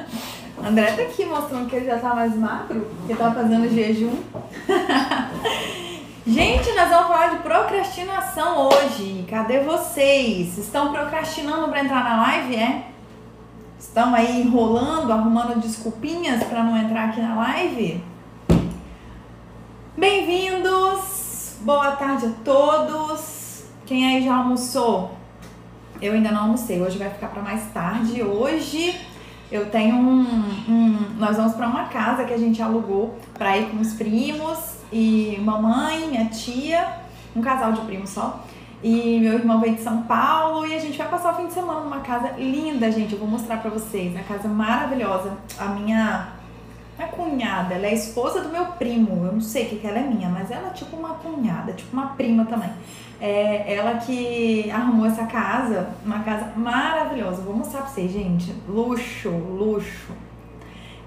André tá aqui mostrando que ele já tá mais magro, que tá fazendo jejum. Gente, nós vamos falar de procrastinação hoje. Cadê vocês? Estão procrastinando para entrar na live, é? Estão aí enrolando, arrumando desculpinhas para não entrar aqui na live? Bem-vindos! Boa tarde a todos! Quem aí já almoçou? Eu ainda não almocei, hoje vai ficar para mais tarde. Hoje eu tenho um. um nós vamos para uma casa que a gente alugou para ir com os primos e mamãe, minha tia, um casal de primos só. E meu irmão veio de São Paulo e a gente vai passar o fim de semana numa casa linda, gente. Eu vou mostrar pra vocês. Uma casa maravilhosa. A minha minha cunhada, ela é esposa do meu primo. Eu não sei o que, que ela é minha, mas ela é tipo uma cunhada, tipo uma prima também. É ela que arrumou essa casa, uma casa maravilhosa. Vou mostrar pra vocês, gente. Luxo, luxo.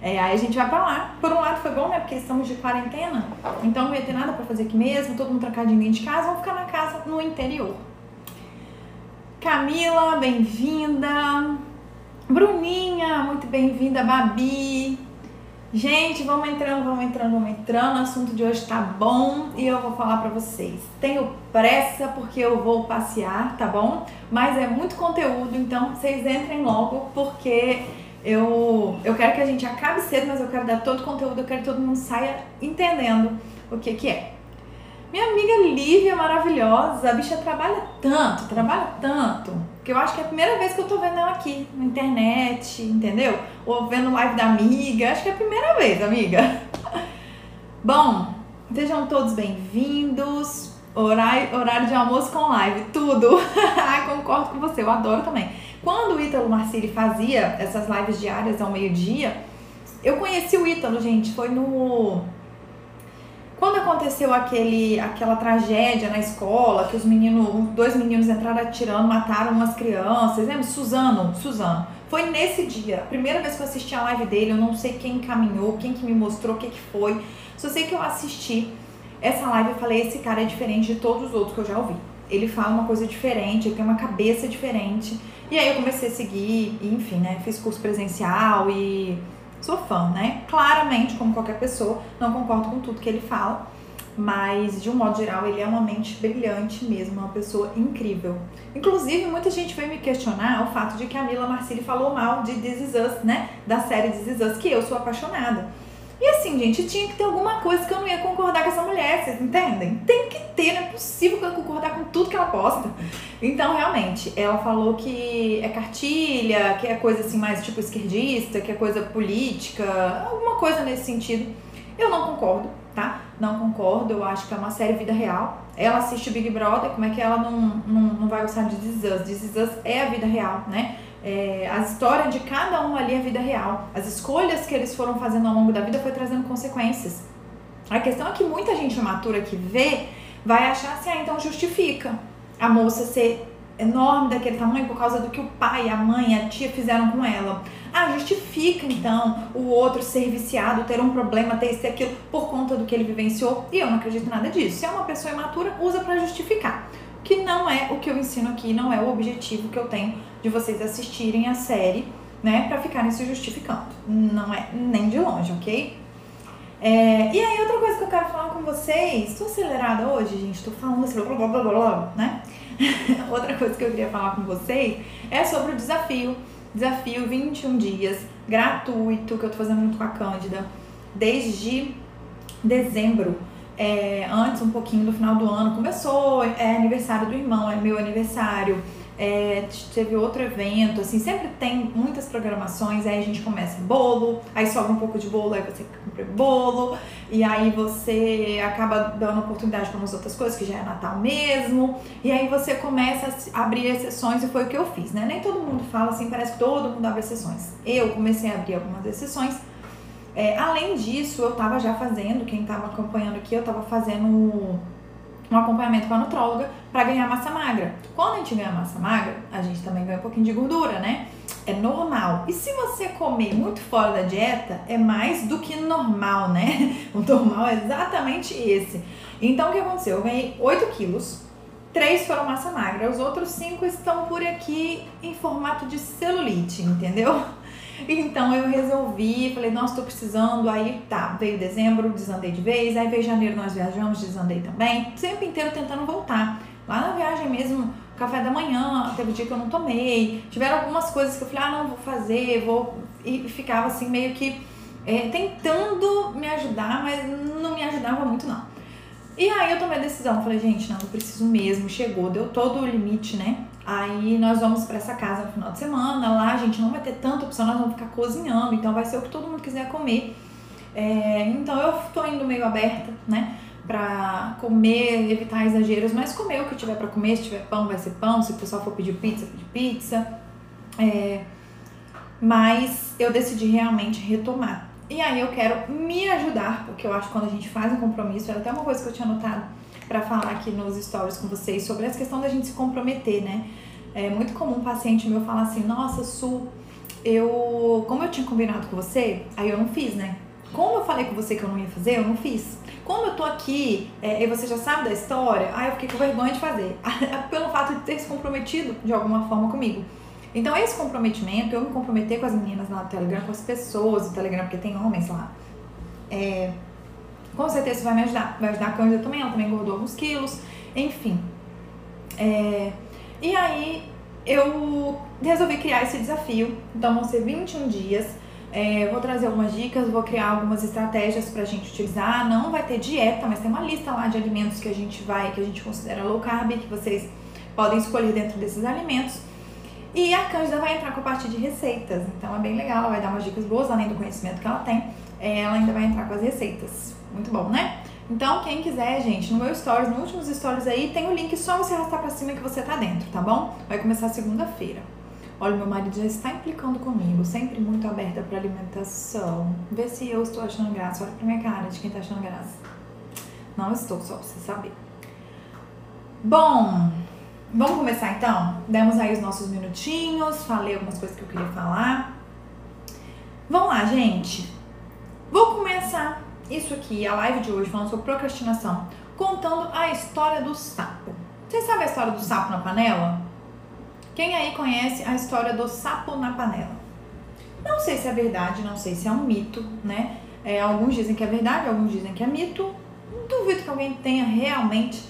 É, aí a gente vai pra lá. Por um lado foi bom, né? Porque estamos de quarentena, então não ia ter nada pra fazer aqui mesmo, todo mundo trancadinho de casa, vamos ficar na casa no interior. Camila, bem-vinda. Bruninha, muito bem-vinda. Babi. Gente, vamos entrando, vamos entrando, vamos entrando. O assunto de hoje tá bom e eu vou falar para vocês. Tenho pressa porque eu vou passear, tá bom? Mas é muito conteúdo, então vocês entrem logo porque eu, eu quero que a gente acabe cedo, mas eu quero dar todo o conteúdo, eu quero que todo mundo saia entendendo o que, que é. Minha amiga Lívia, maravilhosa, a bicha trabalha tanto, trabalha tanto, que eu acho que é a primeira vez que eu tô vendo ela aqui na internet, entendeu? Ou vendo live da amiga, acho que é a primeira vez, amiga. Bom, sejam todos bem-vindos. Horário, horário de almoço com live, tudo. Concordo com você, eu adoro também. Quando o Ítalo Marcili fazia essas lives diárias ao meio-dia, eu conheci o Ítalo, gente, foi no quando aconteceu aquele, aquela tragédia na escola, que os meninos, dois meninos entraram atirando, mataram umas crianças, lembra? Suzano, Suzano. Foi nesse dia, a primeira vez que eu assisti a live dele, eu não sei quem encaminhou, quem que me mostrou, o que que foi. Só sei que eu assisti essa live e falei, esse cara é diferente de todos os outros que eu já ouvi. Ele fala uma coisa diferente, ele tem uma cabeça diferente. E aí eu comecei a seguir, e, enfim, né? Fiz curso presencial e sou fã, né? Claramente, como qualquer pessoa, não concordo com tudo que ele fala, mas de um modo geral ele é uma mente brilhante mesmo, uma pessoa incrível. Inclusive, muita gente veio me questionar o fato de que a Mila Marcilli falou mal de This Is Us, né? Da série This Is Us, que eu sou apaixonada. E assim, gente, tinha que ter alguma coisa que eu não ia concordar com essa mulher, vocês entendem? Tem que ter, não é possível que eu concordar com tudo que ela posta. Então, realmente, ela falou que é cartilha, que é coisa assim mais tipo esquerdista, que é coisa política, alguma coisa nesse sentido. Eu não concordo, tá? Não concordo, eu acho que é uma série vida real. Ela assiste o Big Brother, como é que ela não, não, não vai gostar de This Is Us? This Is Us é a vida real, né? É, a história de cada um ali é vida real. As escolhas que eles foram fazendo ao longo da vida foi trazendo consequências. A questão é que muita gente matura que vê vai achar assim, ah, então justifica a moça ser enorme daquele tamanho por causa do que o pai, a mãe, a tia fizeram com ela. Ah, justifica então o outro ser viciado, ter um problema, ter isso e aquilo por conta do que ele vivenciou. E eu não acredito nada disso. Se é uma pessoa imatura, usa para justificar. Que não é o que eu ensino aqui, não é o objetivo que eu tenho de vocês assistirem a série, né, para ficarem se justificando. Não é nem de longe, ok? É, e aí, outra coisa que eu quero falar com vocês, estou acelerada hoje, gente, estou falando assim, blá, blá, blá, blá, blá, né? outra coisa que eu queria falar com vocês é sobre o desafio. Desafio 21 dias, gratuito, que eu tô fazendo junto com a Cândida, desde dezembro. É, antes, um pouquinho do final do ano, começou, é aniversário do irmão, é meu aniversário é, teve outro evento, assim, sempre tem muitas programações, aí a gente começa bolo, aí sobra um pouco de bolo, aí você compra bolo, e aí você acaba dando oportunidade para umas outras coisas, que já é Natal mesmo, e aí você começa a abrir exceções, e foi o que eu fiz, né? Nem todo mundo fala assim, parece que todo mundo abre exceções. Eu comecei a abrir algumas exceções, é, além disso, eu tava já fazendo, quem tava acompanhando aqui, eu tava fazendo um acompanhamento com a nutróloga para ganhar massa magra. Quando a gente ganha massa magra, a gente também ganha um pouquinho de gordura, né? É normal. E se você comer muito fora da dieta, é mais do que normal, né? O normal é exatamente esse. Então o que aconteceu? Eu ganhei 8 quilos, 3 foram massa magra, os outros 5 estão por aqui em formato de celulite, entendeu? Então eu resolvi, falei, nossa, tô precisando. Aí tá, veio dezembro, desandei de vez. Aí veio janeiro, nós viajamos, desandei também. Sempre inteiro tentando voltar. Lá na viagem mesmo, café da manhã, teve dia que eu não tomei. Tiveram algumas coisas que eu falei, ah, não, vou fazer, vou. E ficava assim, meio que é, tentando me ajudar, mas não me ajudava muito, não. E aí eu tomei a decisão, falei, gente, não, eu preciso mesmo, chegou, deu todo o limite, né? Aí nós vamos para essa casa no final de semana, lá a gente não vai ter tanta opção, nós vamos ficar cozinhando, então vai ser o que todo mundo quiser comer. É, então eu tô indo meio aberta, né? Pra comer, evitar exageros, mas comer o que tiver para comer, se tiver pão, vai ser pão, se o pessoal for pedir pizza, pedir pizza. É, mas eu decidi realmente retomar. E aí eu quero me ajudar, porque eu acho que quando a gente faz um compromisso, era até uma coisa que eu tinha notado para falar aqui nos stories com vocês sobre essa questão da gente se comprometer, né? É muito comum um paciente meu falar assim: "Nossa, Su, eu, como eu tinha combinado com você, aí eu não fiz, né? Como eu falei com você que eu não ia fazer, eu não fiz. Como eu tô aqui é, e você já sabe da história, aí eu fiquei com vergonha de fazer, pelo fato de ter se comprometido de alguma forma comigo. Então, esse comprometimento, eu me comprometer com as meninas lá do Telegram, com as pessoas do Telegram, porque tem homens lá, é, com certeza vai me ajudar. Vai ajudar a Cândida também, ela também engordou alguns quilos, enfim. É, e aí, eu resolvi criar esse desafio. Então, vão ser 21 dias. É, vou trazer algumas dicas, vou criar algumas estratégias pra gente utilizar. Não vai ter dieta, mas tem uma lista lá de alimentos que a gente vai, que a gente considera low carb, que vocês podem escolher dentro desses alimentos. E a Cândida vai entrar com a parte de receitas, então é bem legal, ela vai dar umas dicas boas, além do conhecimento que ela tem, é, ela ainda vai entrar com as receitas. Muito bom, né? Então, quem quiser, gente, no meu stories, nos últimos stories aí, tem o link, só você arrastar pra cima que você tá dentro, tá bom? Vai começar segunda-feira. Olha, meu marido já está implicando comigo, sempre muito aberta para alimentação. Vê se eu estou achando graça. Olha pra minha cara de quem tá achando graça. Não estou, só pra você saber. Bom, Vamos começar então? Demos aí os nossos minutinhos, falei algumas coisas que eu queria falar. Vamos lá, gente. Vou começar isso aqui, a live de hoje, falando sobre procrastinação, contando a história do sapo. Vocês sabem a história do sapo na panela? Quem aí conhece a história do sapo na panela? Não sei se é verdade, não sei se é um mito, né? É, alguns dizem que é verdade, alguns dizem que é mito. Duvido que alguém tenha realmente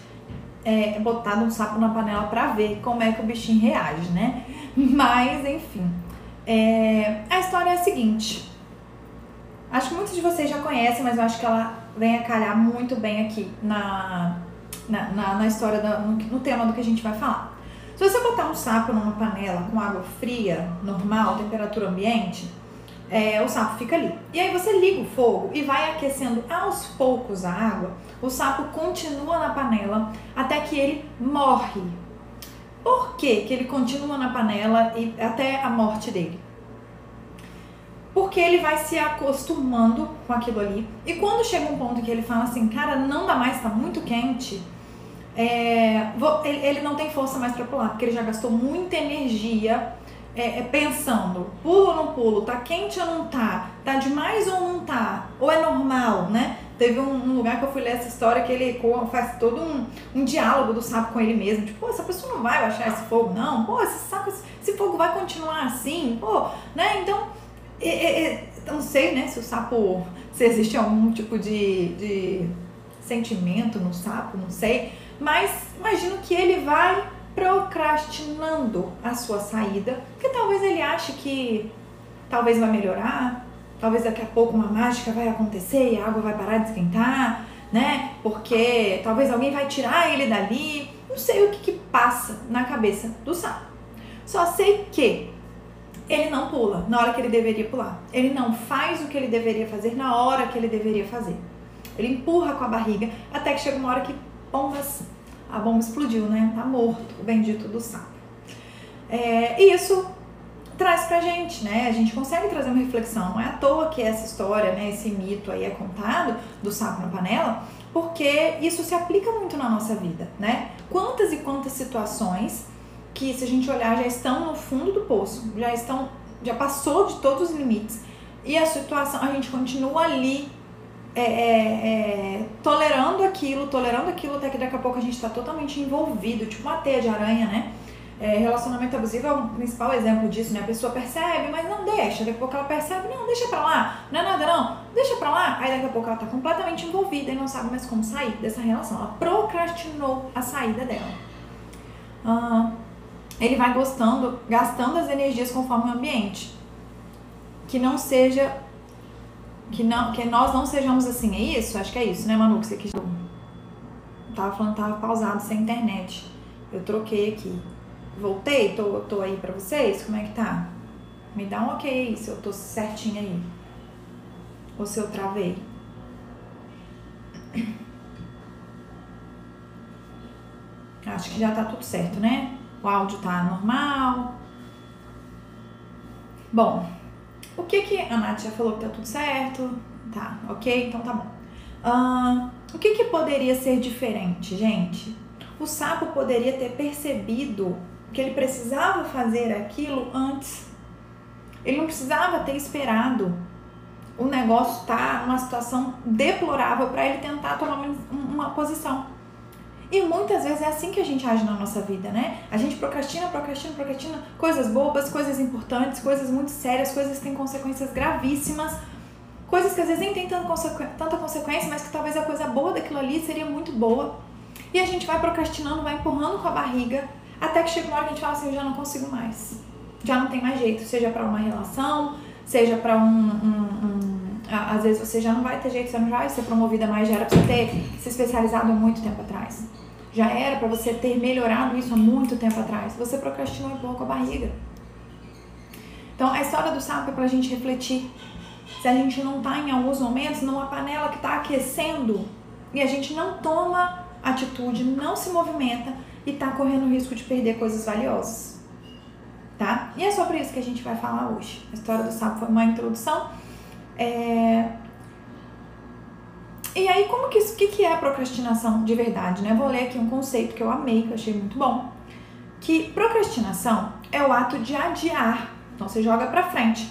é, botado um sapo na panela para ver como é que o bichinho reage, né? Mas, enfim. É, a história é a seguinte. Acho que muitos de vocês já conhecem, mas eu acho que ela vem a calhar muito bem aqui na, na, na, na história, da, no, no tema do que a gente vai falar. Se você botar um sapo numa panela com água fria, normal, temperatura ambiente, é, o sapo fica ali. E aí você liga o fogo e vai aquecendo aos poucos a água, o sapo continua na panela até que ele morre. Por que, que ele continua na panela e até a morte dele? Porque ele vai se acostumando com aquilo ali. E quando chega um ponto que ele fala assim, cara, não dá mais, tá muito quente. É, vou, ele, ele não tem força mais para pular, porque ele já gastou muita energia é, é, pensando, pulo ou não pulo, tá quente ou não tá, tá demais ou não tá, ou é normal, né? Teve um, um lugar que eu fui ler essa história que ele faz todo um, um diálogo do sapo com ele mesmo, tipo, pô, essa pessoa não vai baixar esse fogo, não, pô, esse sapo, esse fogo vai continuar assim, pô, né? Então, é, é, é não sei, né, se o sapo, se existe algum tipo de, de sentimento no sapo, não sei, mas imagino que ele vai procrastinando a sua saída, porque talvez ele ache que talvez vai melhorar, talvez daqui a pouco uma mágica vai acontecer e a água vai parar de esquentar, né? Porque talvez alguém vai tirar ele dali. Não sei o que, que passa na cabeça do sapo. Só sei que ele não pula na hora que ele deveria pular. Ele não faz o que ele deveria fazer na hora que ele deveria fazer. Ele empurra com a barriga até que chega uma hora que bombas a bomba explodiu, né? Tá morto, o bendito do sapo. É, e isso traz pra gente, né? A gente consegue trazer uma reflexão. Não é à toa que essa história, né, esse mito aí é contado do sapo na panela, porque isso se aplica muito na nossa vida, né? Quantas e quantas situações que se a gente olhar já estão no fundo do poço, já estão, já passou de todos os limites e a situação, a gente continua ali é, é, é, tolerando aquilo, tolerando aquilo, até que daqui a pouco a gente está totalmente envolvido, tipo uma teia de aranha, né? É, relacionamento abusivo é o principal exemplo disso, né? A pessoa percebe, mas não deixa. Daqui a pouco ela percebe, não, deixa pra lá, não é nada não, deixa pra lá. Aí daqui a pouco ela tá completamente envolvida e não sabe mais como sair dessa relação. Ela procrastinou a saída dela. Ah, ele vai gostando, gastando as energias conforme o ambiente. Que não seja. Que, não, que nós não sejamos assim, é isso? Acho que é isso, né, Manu? Que você quis. Tava falando, tava pausado sem internet. Eu troquei aqui. Voltei? Tô, tô aí pra vocês? Como é que tá? Me dá um ok aí, se eu tô certinha aí. Ou se eu travei. Acho que já tá tudo certo, né? O áudio tá normal. Bom, o que que a Nath já falou que tá tudo certo? Tá, ok? Então tá bom. Uh, o que que poderia ser diferente, gente? O sapo poderia ter percebido que ele precisava fazer aquilo antes. Ele não precisava ter esperado o negócio tá numa situação deplorável para ele tentar tomar uma posição. E muitas vezes é assim que a gente age na nossa vida, né? A gente procrastina, procrastina, procrastina coisas bobas, coisas importantes, coisas muito sérias, coisas que têm consequências gravíssimas, coisas que às vezes nem tem tanta, consequ... tanta consequência, mas que talvez a coisa boa daquilo ali seria muito boa. E a gente vai procrastinando, vai empurrando com a barriga, até que chega uma hora que a gente fala assim: eu já não consigo mais. Já não tem mais jeito, seja para uma relação, seja para um, um, um, Às vezes você já não vai ter jeito, você não vai ser promovida mais, já era pra você ter se especializado há muito tempo atrás. Já era para você ter melhorado isso há muito tempo atrás. Você procrastinou um pouco a barriga. Então, a história do sapo é para a gente refletir. Se a gente não está em alguns momentos numa panela que está aquecendo e a gente não toma atitude, não se movimenta e está correndo o risco de perder coisas valiosas. Tá? E é sobre isso que a gente vai falar hoje. A história do sapo foi uma introdução. É, e aí, como que isso, que, que é a procrastinação de verdade, né? vou ler aqui um conceito que eu amei, que eu achei muito bom. Que procrastinação é o ato de adiar, então você joga para frente,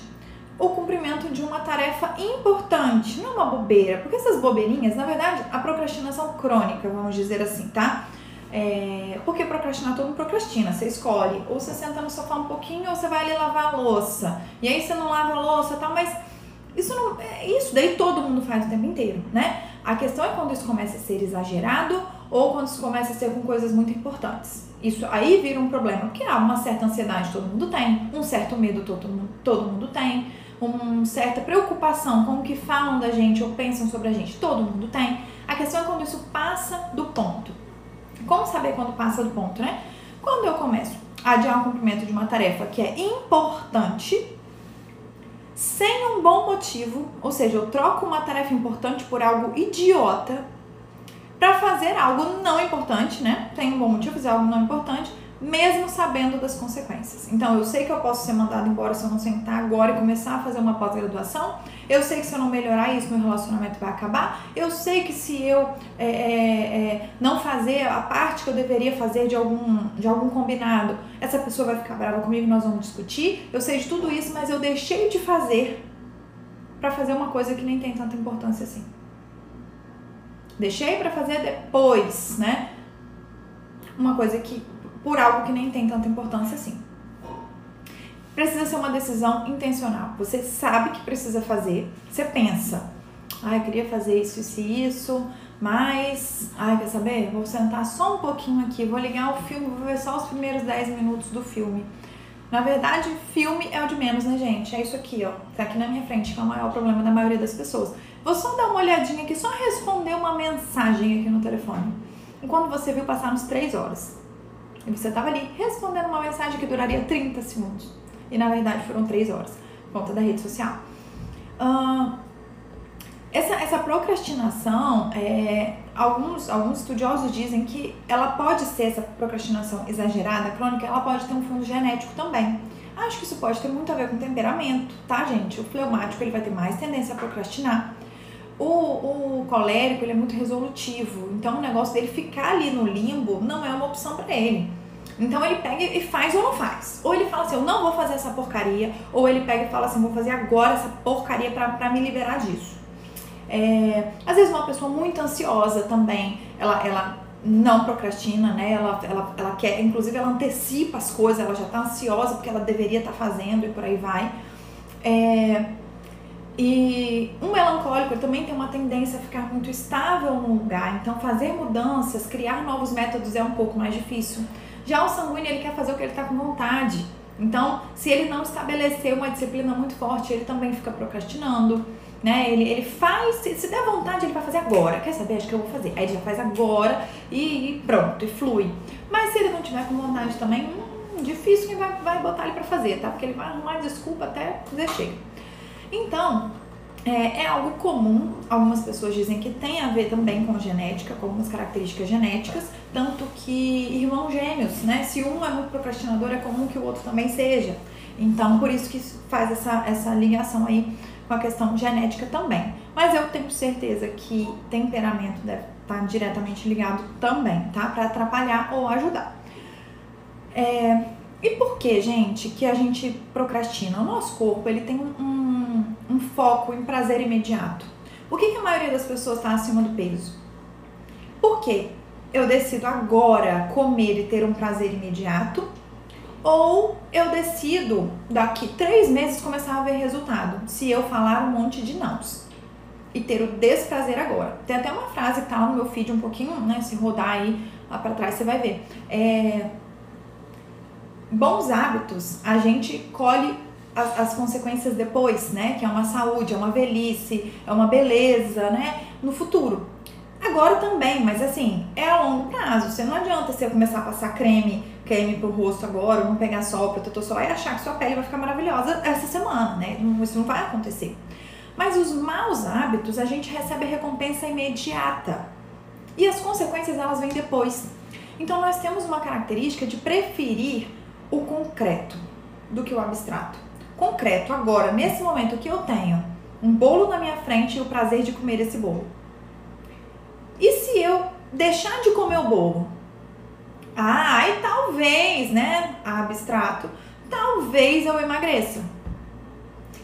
o cumprimento de uma tarefa importante, não uma bobeira, porque essas bobeirinhas, na verdade, a procrastinação crônica, vamos dizer assim, tá? É, porque procrastinar todo mundo procrastina, você escolhe, ou você senta no sofá um pouquinho, ou você vai ali lavar a louça, e aí você não lava a louça tal, mas isso não é isso, daí todo mundo faz o tempo inteiro, né? A questão é quando isso começa a ser exagerado ou quando isso começa a ser com coisas muito importantes. Isso aí vira um problema, porque há uma certa ansiedade todo mundo tem, um certo medo todo mundo, todo mundo tem, uma certa preocupação com o que falam da gente ou pensam sobre a gente, todo mundo tem. A questão é quando isso passa do ponto. Como saber quando passa do ponto, né? Quando eu começo a adiar o cumprimento de uma tarefa que é importante, sem um bom motivo, ou seja, eu troco uma tarefa importante por algo idiota para fazer algo não importante, né? Tem um bom motivo fazer algo não importante, mesmo sabendo das consequências. Então, eu sei que eu posso ser mandado embora se eu não sentar agora e começar a fazer uma pós-graduação. Eu sei que se eu não melhorar isso, meu relacionamento vai acabar. Eu sei que se eu é, é, é, não fazer a parte que eu deveria fazer de algum, de algum combinado, essa pessoa vai ficar brava comigo e nós vamos discutir. Eu sei de tudo isso, mas eu deixei de fazer para fazer uma coisa que nem tem tanta importância assim. Deixei para fazer depois, né? Uma coisa que por algo que nem tem tanta importância assim. Precisa ser uma decisão intencional. Você sabe que precisa fazer, você pensa, ah, eu queria fazer isso, isso e isso, mas, ai, quer saber? Vou sentar só um pouquinho aqui, vou ligar o filme, vou ver só os primeiros 10 minutos do filme. Na verdade, filme é o de menos, né, gente? É isso aqui, ó. Tá aqui na minha frente, que é o maior problema da maioria das pessoas. Vou só dar uma olhadinha aqui, só responder uma mensagem aqui no telefone. Enquanto você viu passar uns 3 horas. E você estava ali respondendo uma mensagem que duraria 30 segundos. E na verdade foram 3 horas, por conta da rede social. Uh, essa, essa procrastinação, é, alguns, alguns estudiosos dizem que ela pode ser, essa procrastinação exagerada, crônica, ela pode ter um fundo genético também. Acho que isso pode ter muito a ver com temperamento, tá, gente? O fleumático ele vai ter mais tendência a procrastinar. O, o colérico ele é muito resolutivo, então o negócio dele ficar ali no limbo não é uma opção para ele. Então ele pega e faz ou não faz. Ou ele fala assim, eu não vou fazer essa porcaria, ou ele pega e fala assim, vou fazer agora essa porcaria para me liberar disso. É, às vezes uma pessoa muito ansiosa também, ela, ela não procrastina, né? Ela, ela, ela quer, inclusive ela antecipa as coisas, ela já tá ansiosa porque ela deveria estar tá fazendo e por aí vai. É, e um melancólico também tem uma tendência a ficar muito estável no lugar, então fazer mudanças, criar novos métodos é um pouco mais difícil. Já o sanguíneo, ele quer fazer o que ele está com vontade. Então, se ele não estabeleceu uma disciplina muito forte, ele também fica procrastinando, né? Ele, ele faz, se, se der vontade, ele vai fazer agora. Quer saber? Acho que eu vou fazer. Aí ele já faz agora e, e pronto, e flui. Mas se ele não tiver com vontade também, hum, difícil que vai, vai botar ele para fazer, tá? Porque ele vai arrumar desculpa até dizer chega. Então, é, é, algo comum, algumas pessoas dizem que tem a ver também com genética, com algumas características genéticas, tanto que irmãos gêmeos, né? Se um é muito procrastinador, é comum que o outro também seja. Então, por isso que faz essa, essa ligação aí com a questão genética também. Mas eu tenho certeza que temperamento deve estar diretamente ligado também, tá? Para atrapalhar ou ajudar. É, e por que, gente, que a gente procrastina? O nosso corpo, ele tem um, um foco em prazer imediato. Por que, que a maioria das pessoas está acima do peso? Porque eu decido agora comer e ter um prazer imediato, ou eu decido daqui três meses começar a ver resultado, se eu falar um monte de nãos e ter o desprazer agora. Tem até uma frase que tá no meu feed um pouquinho, né? Se rodar aí lá para trás você vai ver. É, bons hábitos, a gente colhe as, as, consequências depois, né? Que é uma saúde, é uma velhice, é uma beleza, né? No futuro. Agora também, mas assim, é a longo prazo. Você não adianta você começar a passar creme, creme pro rosto agora, não pegar sol, protetor solar e achar que sua pele vai ficar maravilhosa essa semana, né? Isso não vai acontecer. Mas os maus hábitos, a gente recebe a recompensa imediata. E as consequências, elas vêm depois. Então, nós temos uma característica de preferir o concreto do que o abstrato. Concreto, agora, nesse momento que eu tenho um bolo na minha frente e o prazer de comer esse bolo. E se eu deixar de comer o bolo? Ah, aí talvez, né? Abstrato, talvez eu emagreça.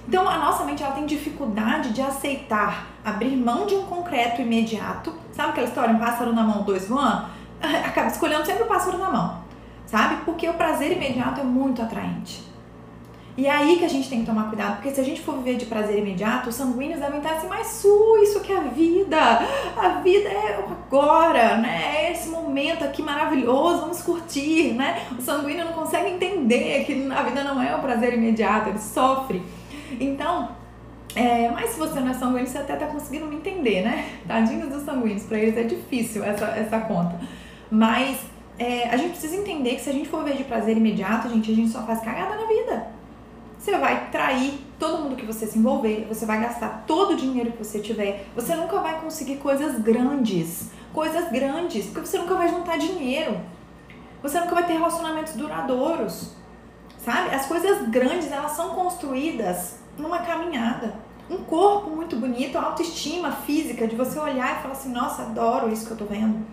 Então a nossa mente ela tem dificuldade de aceitar abrir mão de um concreto imediato. Sabe aquela história, um pássaro na mão, dois voando? Acaba escolhendo sempre o pássaro na mão sabe? Porque o prazer imediato é muito atraente. E é aí que a gente tem que tomar cuidado, porque se a gente for viver de prazer imediato, os sanguíneos devem estar assim, mas su, isso que é a vida, a vida é agora, né? É esse momento aqui maravilhoso, vamos curtir, né? O sanguíneo não consegue entender que a vida não é o prazer imediato, ele sofre. Então, é, mas se você não é sanguíneo, você até tá conseguindo me entender, né? Tadinhos dos sanguíneos, para eles é difícil essa, essa conta. Mas é, a gente precisa entender que se a gente for ver de prazer imediato, gente, a gente só faz cagada na vida. Você vai trair todo mundo que você se envolver, você vai gastar todo o dinheiro que você tiver, você nunca vai conseguir coisas grandes, coisas grandes, porque você nunca vai juntar dinheiro, você nunca vai ter relacionamentos duradouros, sabe? As coisas grandes, elas são construídas numa caminhada. Um corpo muito bonito, autoestima física, de você olhar e falar assim, nossa, adoro isso que eu tô vendo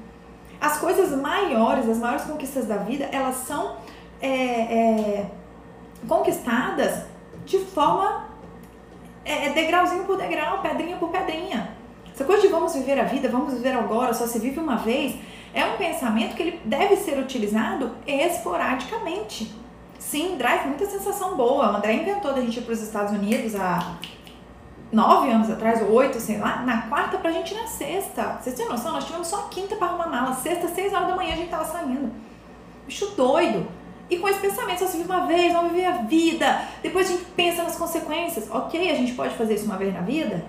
as coisas maiores, as maiores conquistas da vida, elas são é, é, conquistadas de forma é, é, degrauzinho por degrau, pedrinha por pedrinha. Essa coisa de vamos viver a vida, vamos viver agora, só se vive uma vez, é um pensamento que ele deve ser utilizado esporadicamente. Sim, traz muita sensação boa. O André inventou da gente ir para os Estados Unidos há nove anos atrás, ou oito, sei lá, na quarta pra gente ir na sexta. Vocês têm noção? Nós tivemos só quinta para arrumar mala. Sexta, seis horas da manhã a gente tava saindo. Bicho doido. E com esse pensamento, só se vive uma vez, não viver a vida. Depois a gente pensa nas consequências. Ok, a gente pode fazer isso uma vez na vida?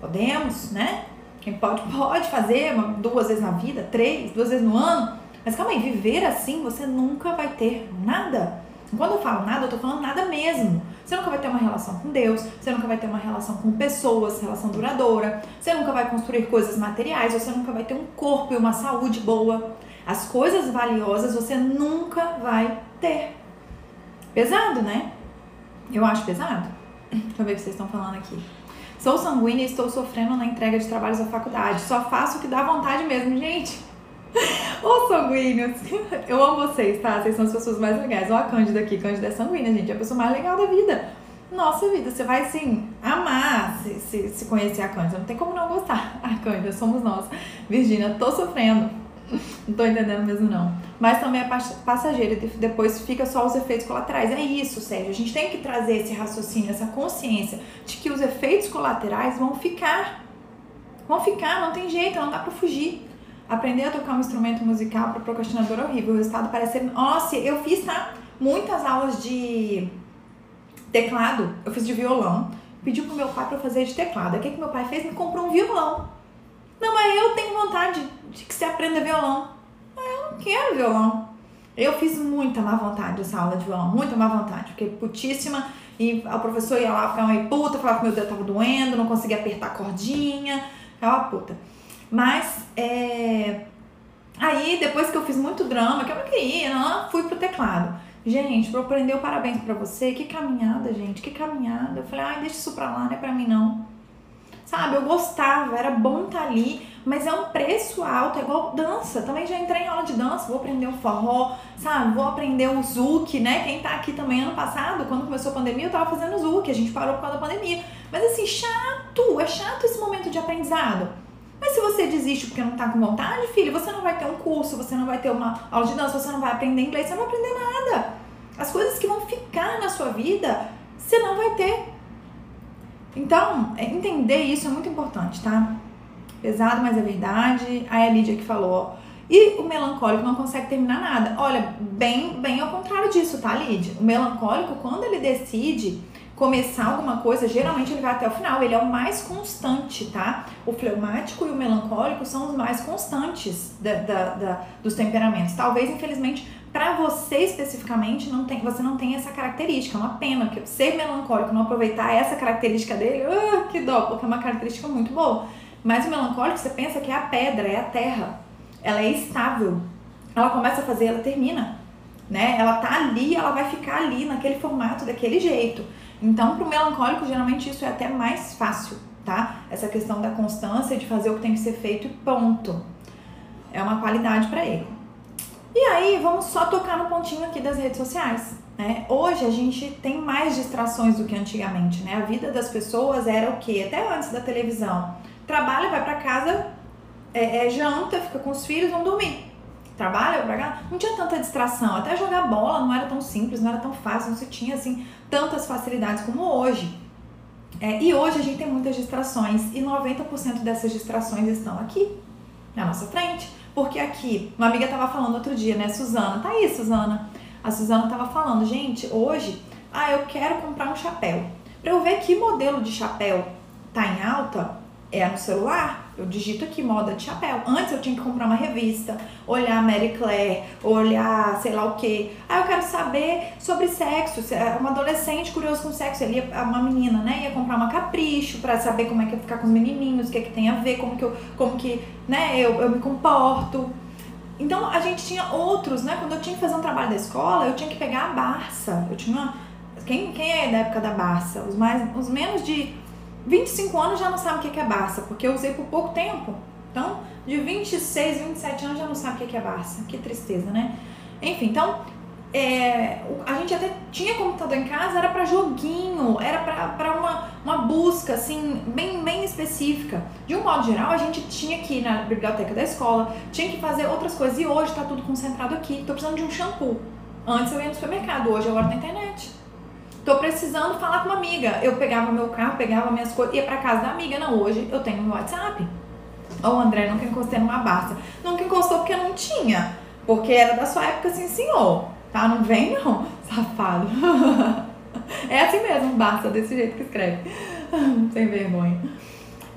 Podemos, né? Quem pode, pode fazer uma, duas vezes na vida, três, duas vezes no ano. Mas calma aí, viver assim você nunca vai ter nada. Quando eu falo nada, eu tô falando nada mesmo. Você nunca vai ter uma relação com Deus, você nunca vai ter uma relação com pessoas, relação duradoura, você nunca vai construir coisas materiais, você nunca vai ter um corpo e uma saúde boa. As coisas valiosas você nunca vai ter. Pesado, né? Eu acho pesado. Deixa eu ver o que vocês estão falando aqui. Sou sanguínea e estou sofrendo na entrega de trabalhos da faculdade. Só faço o que dá vontade mesmo, gente. Ô sanguíneos, eu amo vocês, tá? Vocês são as pessoas mais legais. Ó a Cândida aqui, Cândida é sanguínea, gente, é a pessoa mais legal da vida. Nossa vida, você vai assim, amar se, se, se conhecer a Cândida. Não tem como não gostar. A Cândida, somos nós. Virgínia, tô sofrendo. não tô entendendo mesmo não. Mas também é passageiro e depois fica só os efeitos colaterais. É isso, Sérgio. A gente tem que trazer esse raciocínio, essa consciência de que os efeitos colaterais vão ficar. Vão ficar, não tem jeito, não dá pra fugir. Aprender a tocar um instrumento musical para procrastinador é horrível. O resultado parece ser. Nossa, eu fiz, tá? Muitas aulas de teclado, eu fiz de violão. Pedi pro meu pai para fazer de teclado. O que, que meu pai fez? Me comprou um violão. Não, mas eu tenho vontade de que você aprenda violão. Mas eu não quero violão. Eu fiz muita má vontade essa aula de violão, muita má vontade. Fiquei putíssima e o professor ia lá ficar meio puta, falava que meu dedo tava doendo, não conseguia apertar a cordinha, ficava puta. Mas, é... aí depois que eu fiz muito drama, que eu não queria, não, fui pro teclado. Gente, pra aprender o parabéns para você, que caminhada, gente, que caminhada. Eu falei, ai, deixa isso pra lá, não é pra mim não. Sabe, eu gostava, era bom estar tá ali, mas é um preço alto, é igual dança. Também já entrei em aula de dança, vou aprender o forró, sabe? Vou aprender o zouk, né? Quem tá aqui também ano passado, quando começou a pandemia, eu tava fazendo zouk, a gente parou por causa da pandemia. Mas assim, chato, é chato esse momento de aprendizado. Mas se você desiste porque não tá com vontade, filho, você não vai ter um curso, você não vai ter uma aula de dança, você não vai aprender inglês, você não vai aprender nada. As coisas que vão ficar na sua vida, você não vai ter. Então, é, entender isso é muito importante, tá? Pesado, mas é verdade. A Lídia que falou, E o melancólico não consegue terminar nada. Olha, bem, bem ao contrário disso, tá, Lídia? O melancólico, quando ele decide começar alguma coisa, geralmente ele vai até o final, ele é o mais constante, tá? O fleumático e o melancólico são os mais constantes da, da, da dos temperamentos. Talvez, infelizmente, para você especificamente, não tem, você não tem essa característica. É uma pena, porque ser melancólico não aproveitar essa característica dele, uh, que dó, porque é uma característica muito boa. Mas o melancólico, você pensa que é a pedra, é a terra. Ela é estável. Ela começa a fazer, ela termina. Né? Ela tá ali, ela vai ficar ali naquele formato, daquele jeito. Então, para o melancólico, geralmente isso é até mais fácil, tá? Essa questão da constância, de fazer o que tem que ser feito e ponto. É uma qualidade para ele. E aí, vamos só tocar no pontinho aqui das redes sociais. Né? Hoje a gente tem mais distrações do que antigamente, né? A vida das pessoas era o quê? Até antes da televisão. Trabalha, vai para casa, é, é, janta, fica com os filhos, vão dormir. Trabalha, vai pra casa. Não tinha tanta distração. Até jogar bola não era tão simples, não era tão fácil, não se tinha assim tantas facilidades como hoje. É, e hoje a gente tem muitas distrações e 90% dessas distrações estão aqui, na nossa frente. Porque aqui, uma amiga tava falando outro dia, né, Suzana? Tá aí, Suzana. A Suzana tava falando, gente, hoje, ah, eu quero comprar um chapéu. Pra eu ver que modelo de chapéu tá em alta, é no celular. Eu digito aqui moda de chapéu. Antes eu tinha que comprar uma revista, olhar Mary Claire, olhar sei lá o que. Aí eu quero saber sobre sexo. É uma adolescente curiosa com sexo, ele ia, uma menina, né, ia comprar uma capricho para saber como é que é ficar com os menininhos, o que é que tem a ver, como que eu, como que, né, eu, eu me comporto. Então a gente tinha outros, né? Quando eu tinha que fazer um trabalho da escola, eu tinha que pegar a Barça. Eu tinha uma, quem, quem é da época da Barça? Os mais, os menos de 25 anos já não sabe o que é Barça, porque eu usei por pouco tempo. Então, de 26, 27 anos já não sabe o que é Barça. Que tristeza, né? Enfim, então, é, a gente até tinha computador em casa, era para joguinho, era para uma, uma busca, assim, bem, bem específica. De um modo geral, a gente tinha que ir na biblioteca da escola, tinha que fazer outras coisas, e hoje tá tudo concentrado aqui. Tô precisando de um shampoo. Antes eu ia no supermercado, hoje eu olho na internet. Tô precisando falar com uma amiga. Eu pegava meu carro, pegava minhas coisas, ia pra casa da amiga. Não, hoje eu tenho meu WhatsApp. Ô, André, nunca encostei numa Barça. Nunca encostou porque não tinha. Porque era da sua época, sim, senhor. Tá? Não vem, não, safado. é assim mesmo, Barça, desse jeito que escreve. Sem vergonha.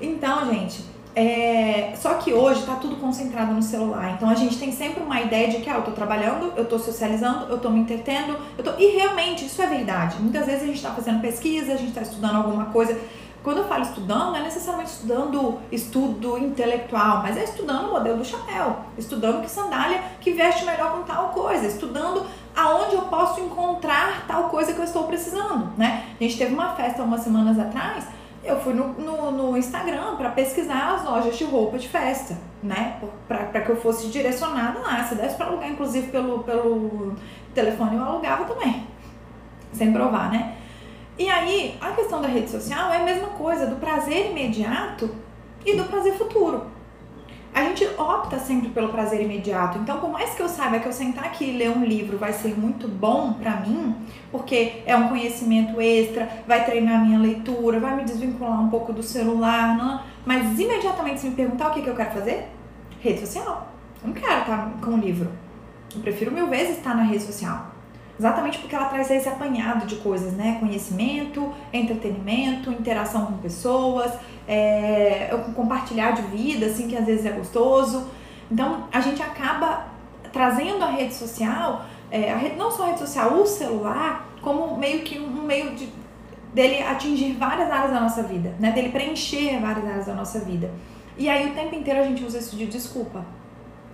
Então, gente, é, só que hoje está tudo concentrado no celular. Então a gente tem sempre uma ideia de que ah, eu estou trabalhando, eu estou socializando, eu estou me entretendo. Eu tô... E realmente isso é verdade. Muitas vezes a gente está fazendo pesquisa, a gente está estudando alguma coisa. Quando eu falo estudando, não é necessariamente estudando estudo intelectual, mas é estudando o modelo do chapéu, estudando que sandália que veste melhor com tal coisa, estudando aonde eu posso encontrar tal coisa que eu estou precisando, né? A gente teve uma festa umas semanas atrás eu fui no, no, no Instagram para pesquisar as lojas de roupa de festa, né? Para que eu fosse direcionada lá. Se desse para alugar, inclusive pelo, pelo telefone, eu alugava também, sem provar, né? E aí, a questão da rede social é a mesma coisa, do prazer imediato e do prazer futuro. A gente opta sempre pelo prazer imediato. Então, por mais que eu saiba que eu sentar aqui e ler um livro vai ser muito bom para mim, porque é um conhecimento extra, vai treinar minha leitura, vai me desvincular um pouco do celular, não? mas imediatamente se me perguntar o que, que eu quero fazer, rede social. Eu não quero estar com o livro. Eu prefiro mil vezes estar na rede social. Exatamente porque ela traz esse apanhado de coisas, né? Conhecimento, entretenimento, interação com pessoas, é, compartilhar de vida, assim, que às vezes é gostoso. Então, a gente acaba trazendo a rede social, é, a rede, não só a rede social, o celular, como meio que um meio de, dele atingir várias áreas da nossa vida, né? Dele preencher várias áreas da nossa vida. E aí, o tempo inteiro a gente usa isso de desculpa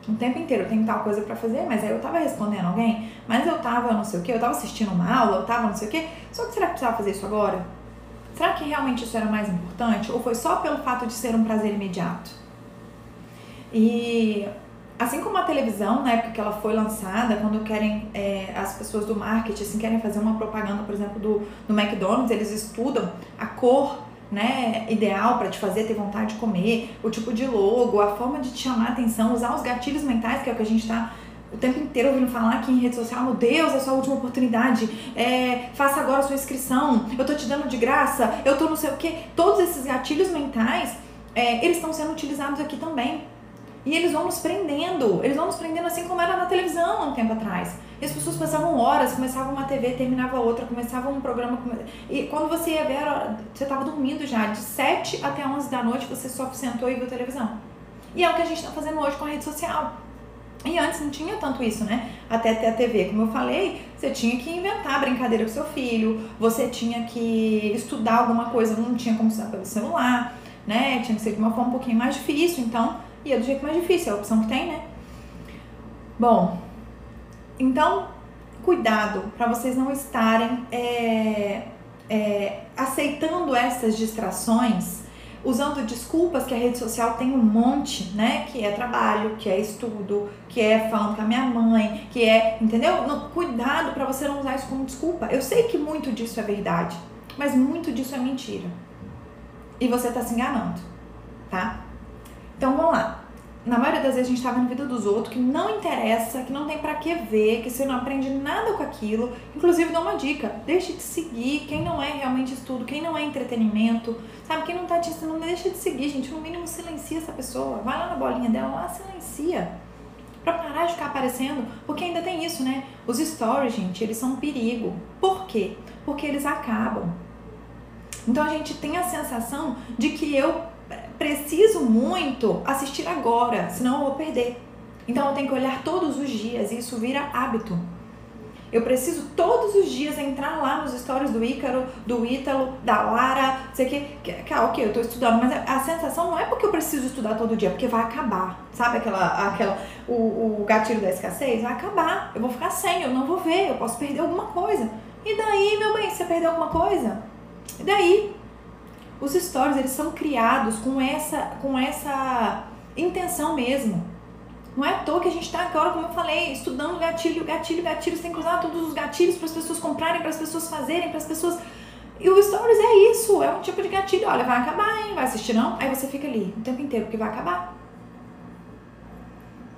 o tempo inteiro, eu tenho tal coisa para fazer, mas aí eu tava respondendo alguém, mas eu tava não sei o que, eu tava assistindo uma aula, eu tava não sei o que, só que será que precisava fazer isso agora? Será que realmente isso era mais importante? Ou foi só pelo fato de ser um prazer imediato? E assim como a televisão, na época que ela foi lançada, quando querem, é, as pessoas do marketing, assim, querem fazer uma propaganda, por exemplo, do, do McDonald's, eles estudam a cor né, ideal para te fazer ter vontade de comer, o tipo de logo, a forma de te chamar a atenção, usar os gatilhos mentais, que é o que a gente está o tempo inteiro ouvindo falar aqui em rede social, meu Deus, é a sua última oportunidade, é, faça agora a sua inscrição, eu tô te dando de graça, eu tô não sei o que. Todos esses gatilhos mentais, é, eles estão sendo utilizados aqui também. E eles vão nos prendendo, eles vão nos prendendo assim como era na televisão há um tempo atrás. E as pessoas passavam horas, começava uma TV, terminava outra, começava um programa. E quando você ia ver, você estava dormindo já. De 7 até 11 da noite você só sentou e viu televisão. E é o que a gente está fazendo hoje com a rede social. E antes não tinha tanto isso, né? Até ter a TV, como eu falei, você tinha que inventar brincadeira com seu filho, você tinha que estudar alguma coisa, não tinha como estudar pelo celular, né? Tinha que ser de uma forma um pouquinho mais difícil, então e é do jeito mais difícil, é a opção que tem, né? Bom, então, cuidado para vocês não estarem é, é, aceitando essas distrações, usando desculpas que a rede social tem um monte, né? Que é trabalho, que é estudo, que é falando com a minha mãe, que é, entendeu? No, cuidado para você não usar isso como desculpa. Eu sei que muito disso é verdade, mas muito disso é mentira. E você tá se enganando, tá? Então vamos lá. Na maioria das vezes a gente tá vendo vida dos outros que não interessa, que não tem para que ver, que você não aprende nada com aquilo. Inclusive, dá uma dica: deixe de seguir quem não é realmente estudo, quem não é entretenimento, sabe? Quem não tá te ensinando, deixa de seguir, gente. No mínimo, silencia essa pessoa. Vai lá na bolinha dela, lá, silencia. Pra parar de ficar aparecendo, porque ainda tem isso, né? Os stories, gente, eles são um perigo. Por quê? Porque eles acabam. Então a gente tem a sensação de que eu preciso muito assistir agora, senão eu vou perder. Então eu tenho que olhar todos os dias e isso vira hábito. Eu preciso todos os dias entrar lá nos stories do Ícaro, do Ítalo, da Lara, sei que, que, que ah, ok, eu tô estudando, mas a, a, sensação não é porque eu preciso estudar todo dia, porque vai acabar. Sabe aquela, aquela o, o gatilho da escassez? Vai acabar. Eu vou ficar sem, eu não vou ver, eu posso perder alguma coisa. E daí, meu bem, você perdeu alguma coisa? E daí? Os stories, eles são criados com essa, com essa intenção mesmo. Não é à toa que a gente está agora, como eu falei, estudando gatilho, gatilho, gatilho. Você tem que usar todos os gatilhos para as pessoas comprarem, para as pessoas fazerem, para as pessoas. E o Stories é isso, é um tipo de gatilho. Olha, vai acabar, hein? Vai assistir não? Aí você fica ali o tempo inteiro, porque vai acabar.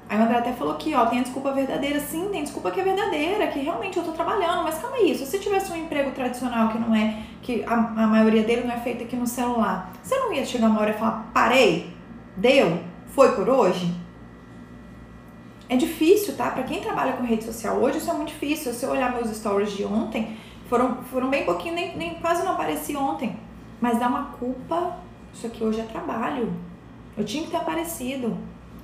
Aí o André até falou aqui, ó, tem a desculpa verdadeira. Sim, tem desculpa que é verdadeira, que realmente eu tô trabalhando. Mas calma aí, se você tivesse um emprego tradicional que não é, que a, a maioria dele não é feita aqui no celular, você não ia chegar uma hora e falar, parei, deu, foi por hoje? É difícil, tá? Para quem trabalha com rede social hoje, isso é muito difícil. Se eu olhar meus stories de ontem, foram, foram bem pouquinho, nem, nem quase não apareci ontem. Mas dá uma culpa, isso aqui hoje é trabalho. Eu tinha que ter aparecido.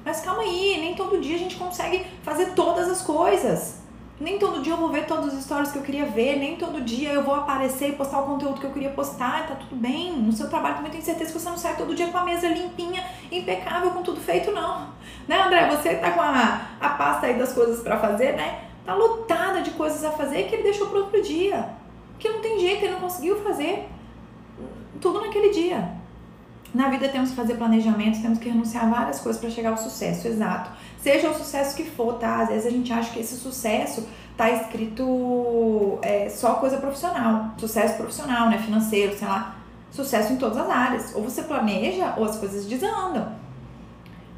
Mas calma aí, nem todo dia a gente consegue fazer todas as coisas. Nem todo dia eu vou ver todos os stories que eu queria ver, nem todo dia eu vou aparecer e postar o conteúdo que eu queria postar, tá tudo bem. No seu trabalho também tenho certeza que você não sai todo dia com a mesa limpinha, impecável, com tudo feito, não. Né, André? Você tá com a, a pasta aí das coisas para fazer, né? Tá lotada de coisas a fazer que ele deixou pro outro dia. Que não tem jeito, ele não conseguiu fazer tudo naquele dia. Na vida temos que fazer planejamento, temos que renunciar a várias coisas para chegar ao sucesso, exato. Seja o sucesso que for, tá? Às vezes a gente acha que esse sucesso tá escrito é, só coisa profissional, sucesso profissional, né? Financeiro, sei lá. Sucesso em todas as áreas. Ou você planeja ou as coisas desandam.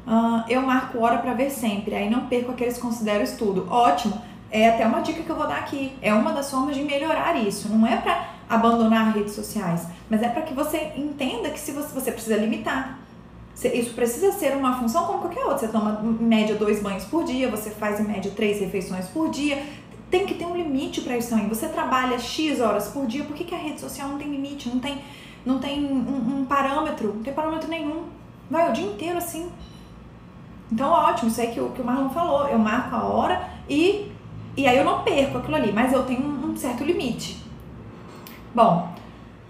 Uh, eu marco hora para ver sempre, aí não perco aqueles considero estudo. Ótimo, é até uma dica que eu vou dar aqui. É uma das formas de melhorar isso. Não é para abandonar redes sociais, mas é para que você entenda que se você, você precisa limitar. Isso precisa ser uma função como qualquer outra. Você toma em média dois banhos por dia, você faz em média três refeições por dia. Tem que ter um limite para isso aí. Você trabalha X horas por dia, por que, que a rede social não tem limite? Não tem, não tem um, um parâmetro, não tem parâmetro nenhum. Vai o dia inteiro assim. Então, ótimo, isso aí que o, que o Marlon falou. Eu marco a hora e, e aí eu não perco aquilo ali, mas eu tenho um, um certo limite. Bom,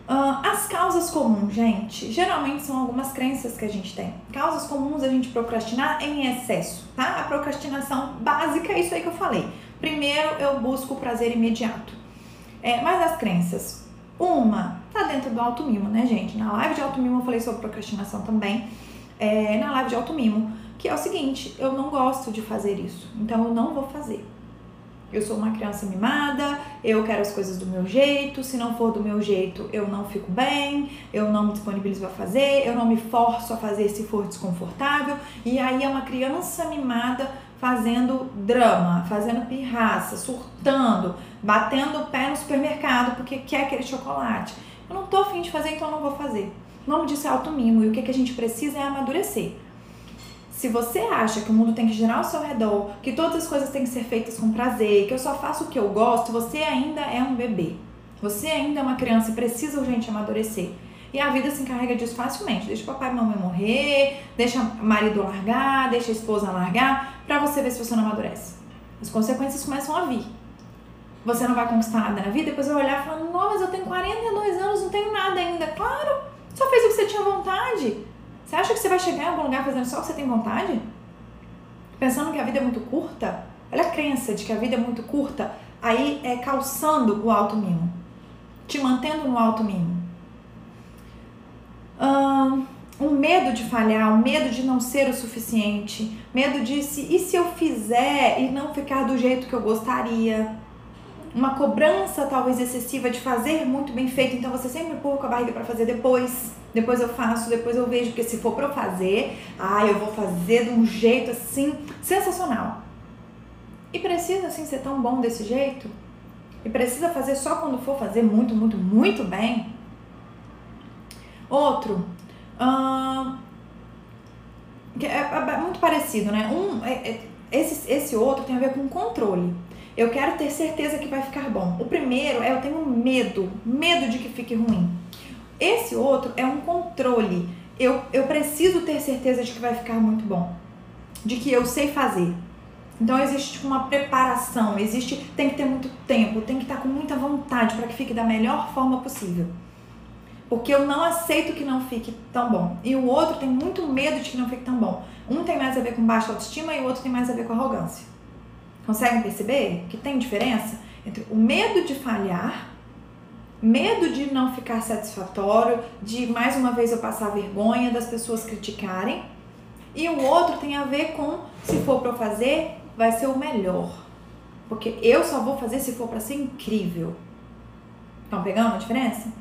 uh, as causas comuns, gente, geralmente são algumas crenças que a gente tem. Causas comuns a gente procrastinar em excesso, tá? A procrastinação básica é isso aí que eu falei. Primeiro, eu busco o prazer imediato. É, mas as crenças, uma, tá dentro do alto mimo, né, gente? Na live de alto mimo eu falei sobre procrastinação também. É, na live de alto mimo que é o seguinte: eu não gosto de fazer isso, então eu não vou fazer. Eu sou uma criança mimada, eu quero as coisas do meu jeito, se não for do meu jeito, eu não fico bem, eu não me disponibilizo a fazer, eu não me forço a fazer se for desconfortável. E aí é uma criança mimada fazendo drama, fazendo pirraça, surtando, batendo o pé no supermercado porque quer aquele chocolate. Eu não tô afim de fazer, então não vou fazer. O nome disso é automimo e o que, que a gente precisa é amadurecer. Se você acha que o mundo tem que girar ao seu redor, que todas as coisas têm que ser feitas com prazer, que eu só faço o que eu gosto, você ainda é um bebê. Você ainda é uma criança e precisa urgente amadurecer. E a vida se encarrega disso facilmente. Deixa o papai e mamãe morrer, deixa o marido largar, deixa a esposa largar, pra você ver se você não amadurece. As consequências começam a vir. Você não vai conquistar nada na vida, depois vai olhar e falar: Não, mas eu tenho 42 anos, não tenho nada ainda. Claro, só fez o que você tinha vontade. Você acha que você vai chegar em algum lugar fazendo só o que você tem vontade? Pensando que a vida é muito curta? Olha a crença de que a vida é muito curta, aí é calçando o alto mimo, te mantendo no alto mimo. Um medo de falhar, um medo de não ser o suficiente, medo de se e se eu fizer e não ficar do jeito que eu gostaria uma cobrança talvez excessiva de fazer muito bem feito, então você sempre empurra com a barriga para fazer depois, depois eu faço, depois eu vejo, porque se for para eu fazer, ah, eu vou fazer de um jeito assim sensacional. E precisa assim ser tão bom desse jeito? E precisa fazer só quando for fazer muito, muito, muito bem? Outro, hum, é, é, muito parecido, né? Um, é, é, esse, esse outro tem a ver com controle. Eu quero ter certeza que vai ficar bom. O primeiro é eu tenho medo, medo de que fique ruim. Esse outro é um controle. Eu, eu preciso ter certeza de que vai ficar muito bom, de que eu sei fazer. Então existe uma preparação, existe tem que ter muito tempo, tem que estar com muita vontade para que fique da melhor forma possível. Porque eu não aceito que não fique tão bom. E o outro tem muito medo de que não fique tão bom. Um tem mais a ver com baixa autoestima e o outro tem mais a ver com arrogância. Conseguem perceber que tem diferença entre o medo de falhar, medo de não ficar satisfatório, de mais uma vez eu passar vergonha das pessoas criticarem, e o outro tem a ver com se for para fazer, vai ser o melhor. Porque eu só vou fazer se for para ser incrível. Estão pegando a diferença?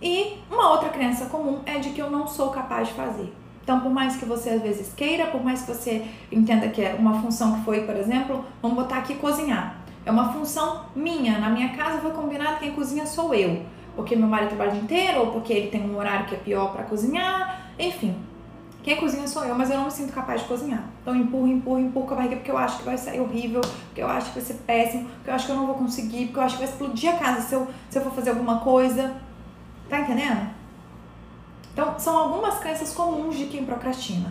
E uma outra crença comum é de que eu não sou capaz de fazer. Então, por mais que você às vezes queira, por mais que você entenda que é uma função que foi, por exemplo, vamos botar aqui cozinhar. É uma função minha. Na minha casa foi combinado que quem cozinha sou eu. Porque meu marido trabalha o dia inteiro, ou porque ele tem um horário que é pior para cozinhar, enfim. Quem cozinha sou eu, mas eu não me sinto capaz de cozinhar. Então empurro, empurro, empurro com a barriga porque eu acho que vai sair horrível, porque eu acho que vai ser péssimo, porque eu acho que eu não vou conseguir, porque eu acho que vai explodir a casa se eu, se eu for fazer alguma coisa. Tá entendendo? Então, são algumas crenças comuns de quem procrastina,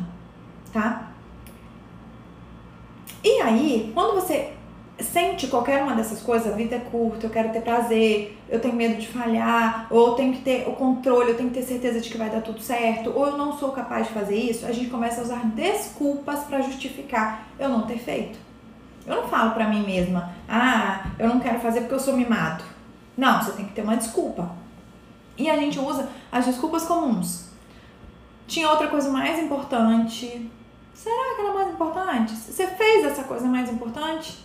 tá? E aí, quando você sente qualquer uma dessas coisas, a vida é curta, eu quero ter prazer, eu tenho medo de falhar, ou eu tenho que ter o controle, eu tenho que ter certeza de que vai dar tudo certo, ou eu não sou capaz de fazer isso, a gente começa a usar desculpas para justificar eu não ter feito. Eu não falo para mim mesma, ah, eu não quero fazer porque eu sou mimado. Não, você tem que ter uma desculpa. E a gente usa as desculpas comuns. Tinha outra coisa mais importante. Será que era mais importante? Você fez essa coisa mais importante?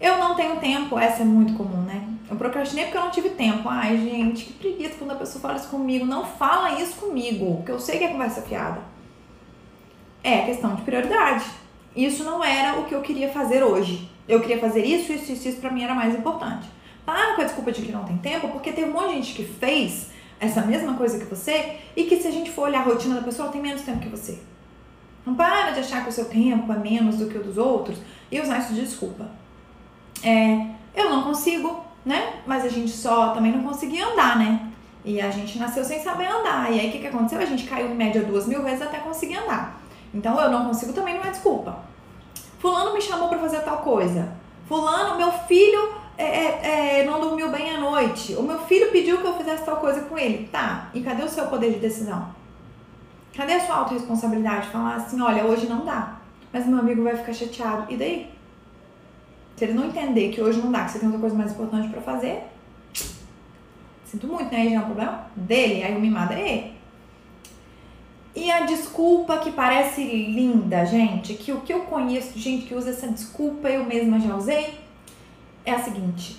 Eu não tenho tempo, essa é muito comum, né? Eu procrastinei porque eu não tive tempo. Ai, gente, que preguiça quando a pessoa fala isso comigo. Não fala isso comigo, porque eu sei que é conversa fiada. é questão de prioridade. Isso não era o que eu queria fazer hoje. Eu queria fazer isso, isso, isso, isso pra mim era mais importante. Para com a desculpa de que não tem tempo, porque teve um monte de gente que fez essa mesma coisa que você e que se a gente for olhar a rotina da pessoa, ela tem menos tempo que você. Não para de achar que o seu tempo é menos do que o dos outros e usar isso de desculpa. É, eu não consigo, né? Mas a gente só também não conseguia andar, né? E a gente nasceu sem saber andar. E aí o que, que aconteceu? A gente caiu em média duas mil vezes até conseguir andar. Então eu não consigo também não é desculpa. Fulano me chamou para fazer tal coisa. Fulano, meu filho é, é, é, não dormiu bem à noite. O meu filho pediu que eu fizesse tal coisa com ele. Tá, e cadê o seu poder de decisão? Cadê a sua autorresponsabilidade? Falar assim, olha, hoje não dá. Mas meu amigo vai ficar chateado. E daí? Se ele não entender que hoje não dá, que você tem outra coisa mais importante para fazer, sinto muito, né? Aí já é um problema dele. Aí o mimado é ele. E a desculpa que parece linda, gente, que o que eu conheço gente que usa essa desculpa, eu mesma já usei, é a seguinte: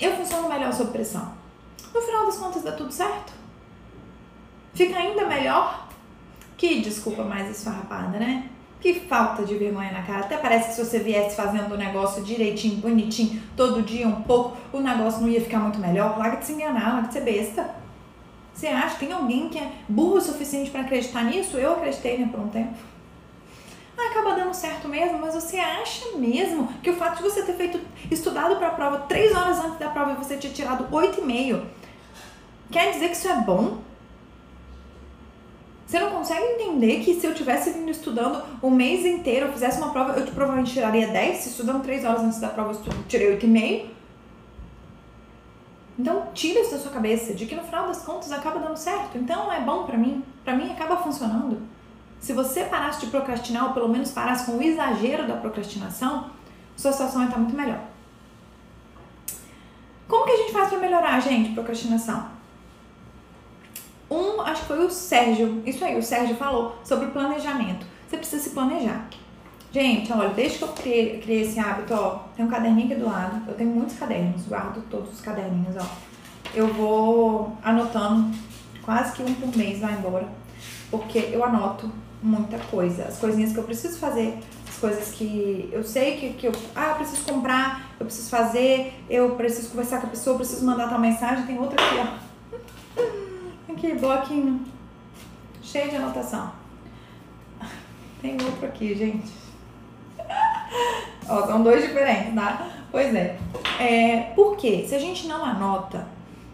eu funciono melhor sob pressão. No final das contas, dá tudo certo. Fica ainda melhor. Que desculpa mais esfarrapada, né? Que falta de vergonha na cara. Até parece que se você viesse fazendo o negócio direitinho, bonitinho, todo dia um pouco, o negócio não ia ficar muito melhor. Larga de se enganar, larga de ser besta. Você acha que tem alguém que é burro o suficiente para acreditar nisso? Eu acreditei, né, por um tempo. Acaba dando certo mesmo, mas você acha mesmo que o fato de você ter feito, estudado para a prova três horas antes da prova e você ter tirado oito e meio, quer dizer que isso é bom? Você não consegue entender que se eu tivesse vindo estudando o mês inteiro, eu fizesse uma prova, eu provavelmente tiraria 10, se estudando três horas antes da prova eu tirei oito e meio. Então, tira isso da sua cabeça, de que no final das contas acaba dando certo. Então, é bom para mim, para mim acaba funcionando. Se você parasse de procrastinar, ou pelo menos parasse com o exagero da procrastinação, sua situação estar muito melhor. Como que a gente faz para melhorar, gente, procrastinação? Um, acho que foi o Sérgio, isso aí, o Sérgio falou sobre planejamento. Você precisa se planejar. Gente, olha, desde que eu criei, criei esse hábito, ó, tem um caderninho aqui do lado. Eu tenho muitos cadernos, guardo todos os caderninhos, ó. Eu vou anotando quase que um por mês vai embora. Porque eu anoto muita coisa. As coisinhas que eu preciso fazer, as coisas que eu sei que, que eu. Ah, eu preciso comprar, eu preciso fazer, eu preciso conversar com a pessoa, eu preciso mandar tal mensagem. Tem outra aqui, ó. Aqui, bloquinho. Cheio de anotação. Tem outro aqui, gente. ó, são dois diferentes, tá? Pois é. é. Por quê? Se a gente não anota,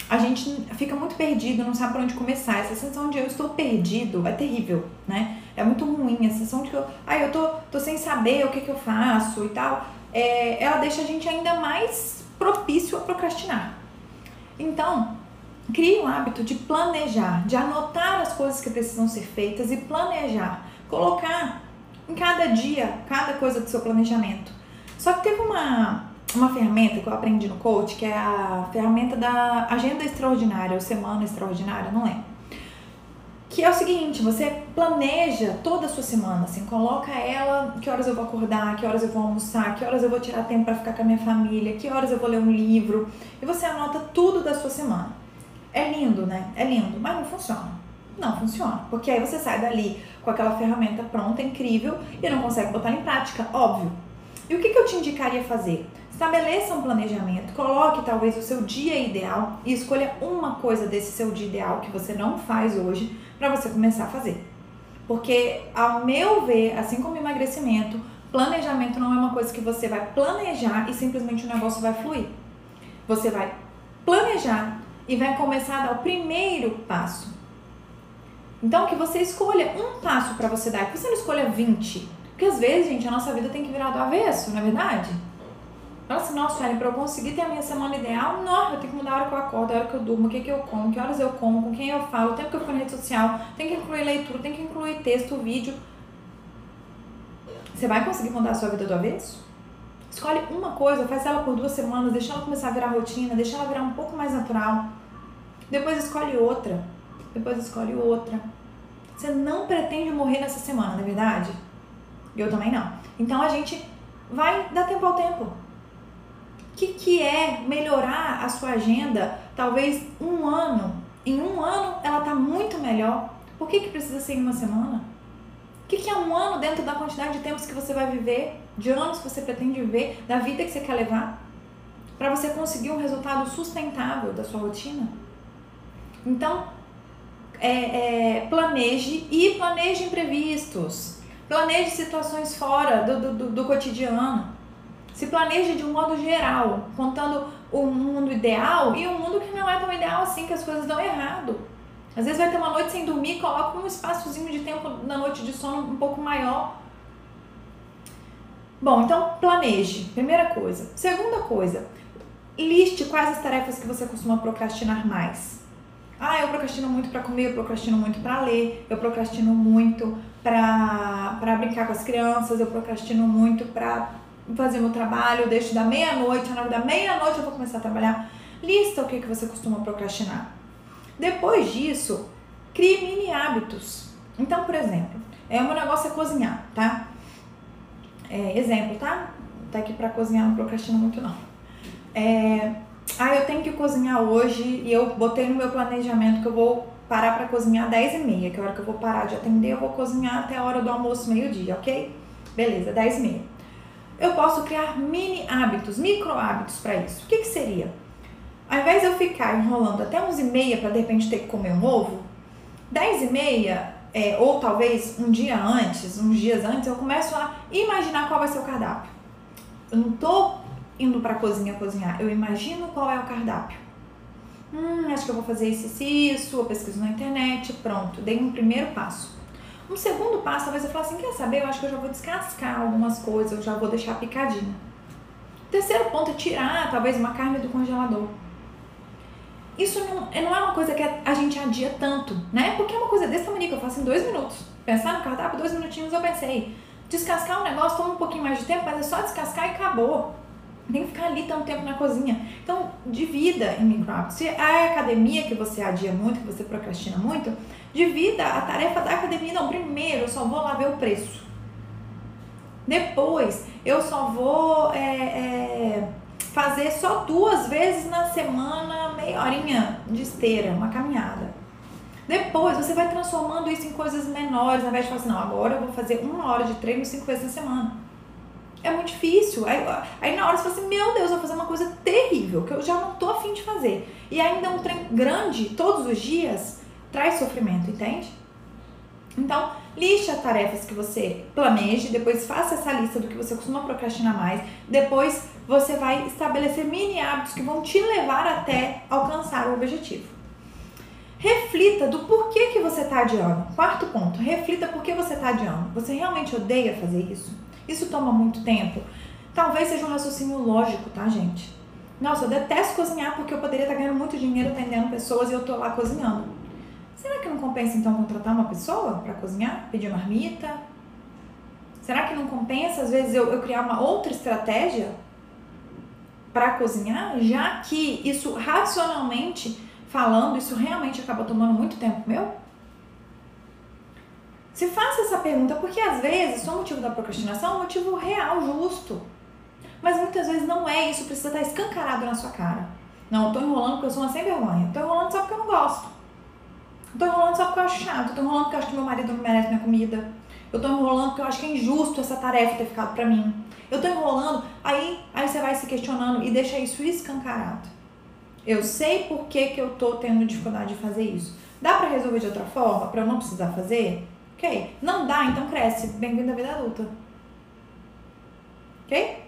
a gente fica muito perdido, não sabe por onde começar. Essa sensação de eu estou perdido é terrível, né? É muito ruim, a sensação de que eu, ah, eu tô, tô sem saber o que, que eu faço e tal. É, ela deixa a gente ainda mais propício a procrastinar. Então, crie um hábito de planejar, de anotar as coisas que precisam ser feitas e planejar. Colocar em cada dia, cada coisa do seu planejamento. Só que teve uma, uma ferramenta que eu aprendi no coach, que é a ferramenta da agenda extraordinária ou semana extraordinária, não lembro. Que é o seguinte, você planeja toda a sua semana, assim, coloca ela, que horas eu vou acordar, que horas eu vou almoçar, que horas eu vou tirar tempo para ficar com a minha família, que horas eu vou ler um livro, e você anota tudo da sua semana. É lindo, né? É lindo, mas não funciona. Não funciona, porque aí você sai dali com aquela ferramenta pronta, incrível, e não consegue botar em prática, óbvio. E o que, que eu te indicaria fazer? Estabeleça um planejamento, coloque talvez o seu dia ideal e escolha uma coisa desse seu dia ideal que você não faz hoje para você começar a fazer. Porque, ao meu ver, assim como emagrecimento, planejamento não é uma coisa que você vai planejar e simplesmente o negócio vai fluir. Você vai planejar e vai começar a dar o primeiro passo. Então, que você escolha um passo para você dar, que você não escolha 20. Porque às vezes, gente, a nossa vida tem que virar do avesso, não é verdade? Nossa, nossa, Ellen, pra eu conseguir ter a minha semana ideal, não, eu tenho que mudar a hora que eu acordo, a hora que eu durmo, o que, que eu como, que horas eu como, com quem eu falo, o tempo que eu fico na rede social, tem que incluir leitura, tem que incluir texto, vídeo. Você vai conseguir mudar a sua vida do avesso? Escolhe uma coisa, faz ela por duas semanas, deixa ela começar a virar rotina, deixa ela virar um pouco mais natural. Depois escolhe outra. Depois escolhe outra. Você não pretende morrer nessa semana, não é verdade? Eu também não. Então a gente vai dar tempo ao tempo que, que é melhorar a sua agenda, talvez um ano. Em um ano ela está muito melhor. Por que, que precisa ser em uma semana? O que, que é um ano dentro da quantidade de tempos que você vai viver, de anos que você pretende viver, da vida que você quer levar, para você conseguir um resultado sustentável da sua rotina? Então, é, é, planeje e planeje imprevistos. Planeje situações fora do, do, do cotidiano. Se planeje de um modo geral, contando o mundo ideal e um mundo que não é tão ideal assim, que as coisas dão errado. Às vezes vai ter uma noite sem dormir, coloca um espaçozinho de tempo na noite de sono um pouco maior. Bom, então planeje, primeira coisa. Segunda coisa, liste quais as tarefas que você costuma procrastinar mais. Ah, eu procrastino muito para comer, eu procrastino muito para ler, eu procrastino muito para brincar com as crianças, eu procrastino muito para fazer meu trabalho, deixo da meia-noite, hora da meia-noite eu vou começar a trabalhar. Lista o que, que você costuma procrastinar. Depois disso, crie mini hábitos. Então, por exemplo, é o meu negócio é cozinhar, tá? É, exemplo, tá? Tá aqui para cozinhar, não procrastino muito não. É, ah, eu tenho que cozinhar hoje e eu botei no meu planejamento que eu vou parar para cozinhar 10 e meia, que é a hora que eu vou parar de atender, eu vou cozinhar até a hora do almoço, meio-dia, ok? Beleza, 10 e meia. Eu posso criar mini hábitos, micro hábitos para isso. O que, que seria? Ao invés de eu ficar enrolando até 11 e meia para de repente ter que comer um ovo, 10 e meia, é, ou talvez um dia antes, uns dias antes, eu começo a imaginar qual vai ser o cardápio. Eu não tô indo para a cozinha cozinhar, eu imagino qual é o cardápio. Hum, acho que eu vou fazer isso isso, eu pesquiso na internet, pronto, dei um primeiro passo. Um segundo passo, talvez eu fale assim, quer saber, eu acho que eu já vou descascar algumas coisas, eu já vou deixar picadinho. Terceiro ponto é tirar, talvez, uma carne do congelador. Isso não, é, não é uma coisa que a gente adia tanto, né? Porque é uma coisa desse tamanho que eu faço em dois minutos. Pensar no cardápio, dois minutinhos eu pensei. Descascar um negócio toma um pouquinho mais de tempo, mas é só descascar e acabou tem que ficar ali tanto tempo na cozinha. Então, divida em micro Se é a academia que você adia muito, que você procrastina muito, divida a tarefa da academia. Não, primeiro eu só vou lá ver o preço. Depois, eu só vou é, é, fazer só duas vezes na semana, meia horinha de esteira, uma caminhada. Depois, você vai transformando isso em coisas menores, ao invés de falar assim, não, agora eu vou fazer uma hora de treino cinco vezes na semana é muito difícil. Aí, aí na hora você fala assim, meu Deus, eu vou fazer uma coisa terrível, que eu já não tô afim de fazer. E ainda um trem grande, todos os dias, traz sofrimento, entende? Então, liste as tarefas que você planeje, depois faça essa lista do que você costuma procrastinar mais, depois você vai estabelecer mini hábitos que vão te levar até alcançar o objetivo. Reflita do porquê que você está adiando. Quarto ponto, reflita por que você está adiando. Você realmente odeia fazer isso? Isso toma muito tempo? Talvez seja um raciocínio lógico, tá, gente? Nossa, eu detesto cozinhar porque eu poderia estar ganhando muito dinheiro atendendo pessoas e eu tô lá cozinhando. Será que não compensa então contratar uma pessoa para cozinhar? Pedir marmita? Será que não compensa às vezes eu, eu criar uma outra estratégia para cozinhar, já que isso racionalmente falando, isso realmente acaba tomando muito tempo meu? Se faça essa pergunta, porque às vezes o motivo da procrastinação é um motivo real, justo. Mas muitas vezes não é isso, precisa estar escancarado na sua cara. Não, eu tô enrolando porque eu sou uma sem vergonha. Tô enrolando só porque eu não gosto. Eu tô enrolando só porque eu acho chato. Eu tô enrolando porque eu acho que meu marido não merece minha comida. Eu tô enrolando porque eu acho que é injusto essa tarefa ter ficado pra mim. Eu tô enrolando, aí, aí você vai se questionando e deixa isso escancarado. Eu sei por que, que eu tô tendo dificuldade de fazer isso. Dá para resolver de outra forma, para eu não precisar fazer? Ok? Não dá, então cresce. Bem-vindo à vida adulta. Ok?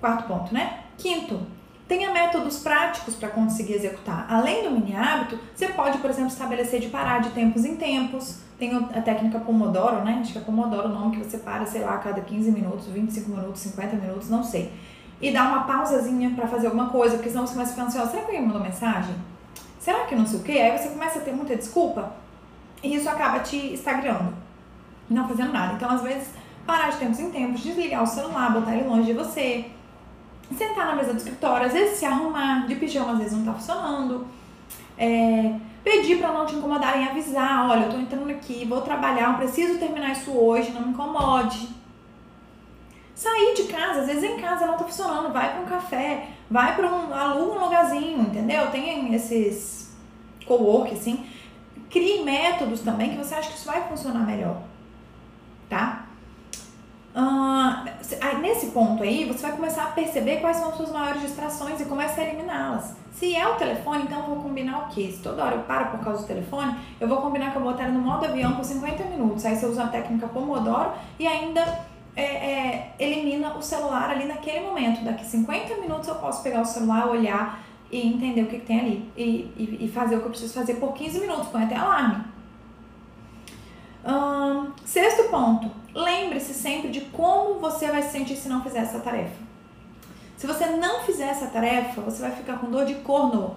Quarto ponto, né? Quinto, tenha métodos práticos para conseguir executar. Além do mini hábito, você pode, por exemplo, estabelecer de parar de tempos em tempos. Tem a técnica Pomodoro, né? Acho que é Pomodoro o nome que você para, sei lá, a cada 15 minutos, 25 minutos, 50 minutos, não sei. E dá uma pausazinha para fazer alguma coisa, porque senão você começa a ficar ansiosa. Será que alguém mandou mensagem? Será que não sei o quê? Aí você começa a ter muita desculpa e isso acaba te estagando não fazendo nada. Então, às vezes, parar de tempos em tempos, desligar o celular, botar ele longe de você, sentar na mesa do escritório, às vezes se arrumar, de pijama às vezes não tá funcionando, é, pedir para não te incomodarem, avisar, olha, eu tô entrando aqui, vou trabalhar, preciso terminar isso hoje, não me incomode. Sair de casa, às vezes em casa não tá funcionando, vai para um café, vai para um aluga um lugarzinho, entendeu? Tem esses co-work assim, crie métodos também que você acha que isso vai funcionar melhor tá? Uh, nesse ponto aí, você vai começar a perceber quais são as suas maiores distrações e começa a eliminá-las. Se é o telefone, então eu vou combinar o quê? Se toda hora eu paro por causa do telefone, eu vou combinar que eu vou botar no modo avião por 50 minutos. Aí você usa a técnica Pomodoro e ainda é, é, elimina o celular ali naquele momento. Daqui 50 minutos eu posso pegar o celular, olhar e entender o que, que tem ali. E, e, e, fazer o que eu preciso fazer por 15 minutos, põe até alarme. Hum, sexto ponto. Lembre-se sempre de como você vai se sentir se não fizer essa tarefa. Se você não fizer essa tarefa, você vai ficar com dor de corno.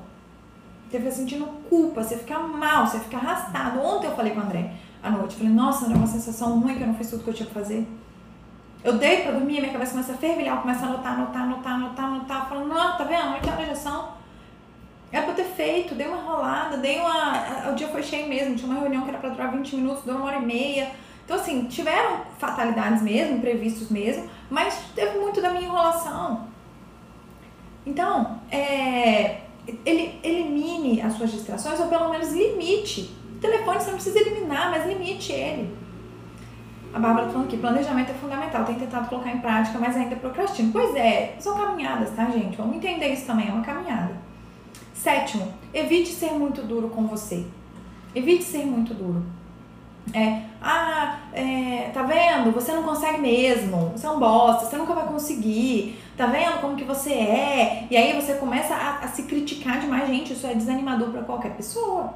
Você fica sentindo culpa, você fica mal, você fica arrastado. Ontem eu falei com o André à noite. Falei, nossa, André, uma sensação ruim que eu não fiz tudo que eu tinha que fazer. Eu dei pra dormir, minha cabeça começa a fervilhar, eu começo a anotar, anotar, anotar, anotar, anotar. Falando, não, tá vendo? Horas já são. Era pra eu ter feito, dei uma enrolada, dei uma. O dia foi cheio mesmo, tinha uma reunião que era pra durar 20 minutos, durou uma hora e meia. Então, assim, tiveram fatalidades mesmo, imprevistos mesmo, mas teve muito da minha enrolação. Então, é, ele, elimine as suas distrações, ou pelo menos limite. O telefone você não precisa eliminar, mas limite ele. A Bárbara tá falando aqui, planejamento é fundamental, tem tentado colocar em prática, mas ainda procrastino. Pois é, são caminhadas, tá, gente? Vamos entender isso também, é uma caminhada. Sétimo, evite ser muito duro com você. Evite ser muito duro. É, ah, é, tá vendo? Você não consegue mesmo. Você é um bosta, você nunca vai conseguir. Tá vendo como que você é? E aí você começa a, a se criticar demais. Gente, isso é desanimador para qualquer pessoa.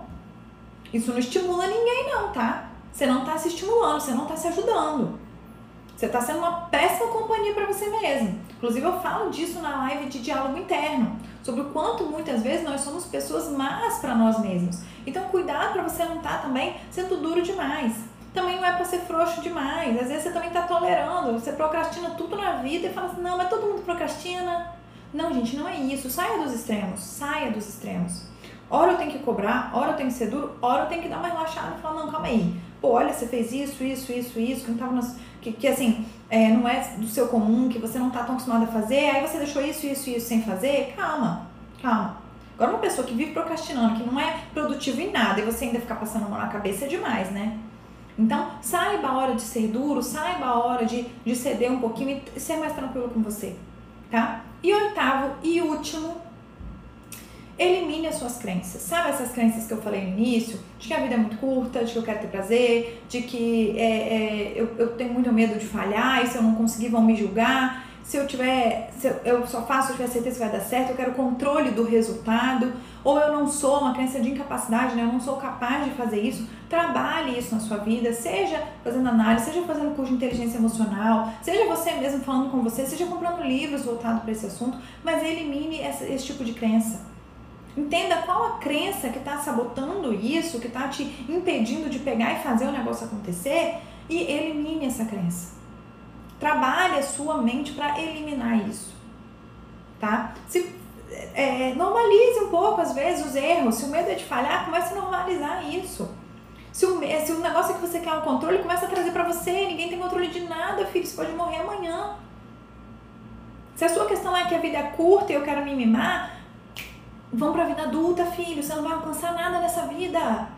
Isso não estimula ninguém, não, tá? Você não tá se estimulando, você não tá se ajudando. Você tá sendo uma péssima companhia para você mesmo. Inclusive, eu falo disso na live de diálogo interno, sobre o quanto muitas vezes nós somos pessoas más para nós mesmos. Então, cuidado para você não estar tá também sendo duro demais. Também não é para ser frouxo demais. Às vezes você também está tolerando, você procrastina tudo na vida e fala assim: não, mas todo mundo procrastina. Não, gente, não é isso. Saia dos extremos. Saia dos extremos. Hora eu tenho que cobrar, hora eu tenho que ser duro, hora eu tenho que dar uma relaxada e falar: não, calma aí. Pô, olha, você fez isso, isso, isso, isso, que não tava nas, que, que assim, é, não é do seu comum, que você não está tão acostumado a fazer, aí você deixou isso, isso e isso sem fazer, calma, calma. Agora, uma pessoa que vive procrastinando, que não é produtivo em nada, e você ainda ficar passando a mão na cabeça é demais, né? Então, saiba a hora de ser duro, saiba a hora de, de ceder um pouquinho e ser mais tranquilo com você, tá? E oitavo e último, elimine as suas crenças. Sabe essas crenças que eu falei no início? De que a vida é muito curta, de que eu quero ter prazer, de que é, é, eu, eu tenho muito medo de falhar e se eu não conseguir vão me julgar. Se eu tiver, se eu, eu só faço se eu tiver certeza que vai dar certo, eu quero controle do resultado, ou eu não sou uma crença de incapacidade, né? eu não sou capaz de fazer isso. Trabalhe isso na sua vida, seja fazendo análise, seja fazendo curso de inteligência emocional, seja você mesmo falando com você, seja comprando livros voltados para esse assunto, mas elimine esse tipo de crença. Entenda qual a crença que está sabotando isso, que está te impedindo de pegar e fazer o negócio acontecer e elimine essa crença. Trabalhe a sua mente para eliminar isso, tá? Se é, normalize um pouco às vezes os erros. Se o medo é de falhar, comece a normalizar isso. Se o, se o negócio é que você quer um controle, começa a trazer para você. Ninguém tem controle de nada, filho. Você pode morrer amanhã. Se a sua questão é que a vida é curta e eu quero me mimar, vão para a vida adulta, filho. Você não vai alcançar nada nessa vida.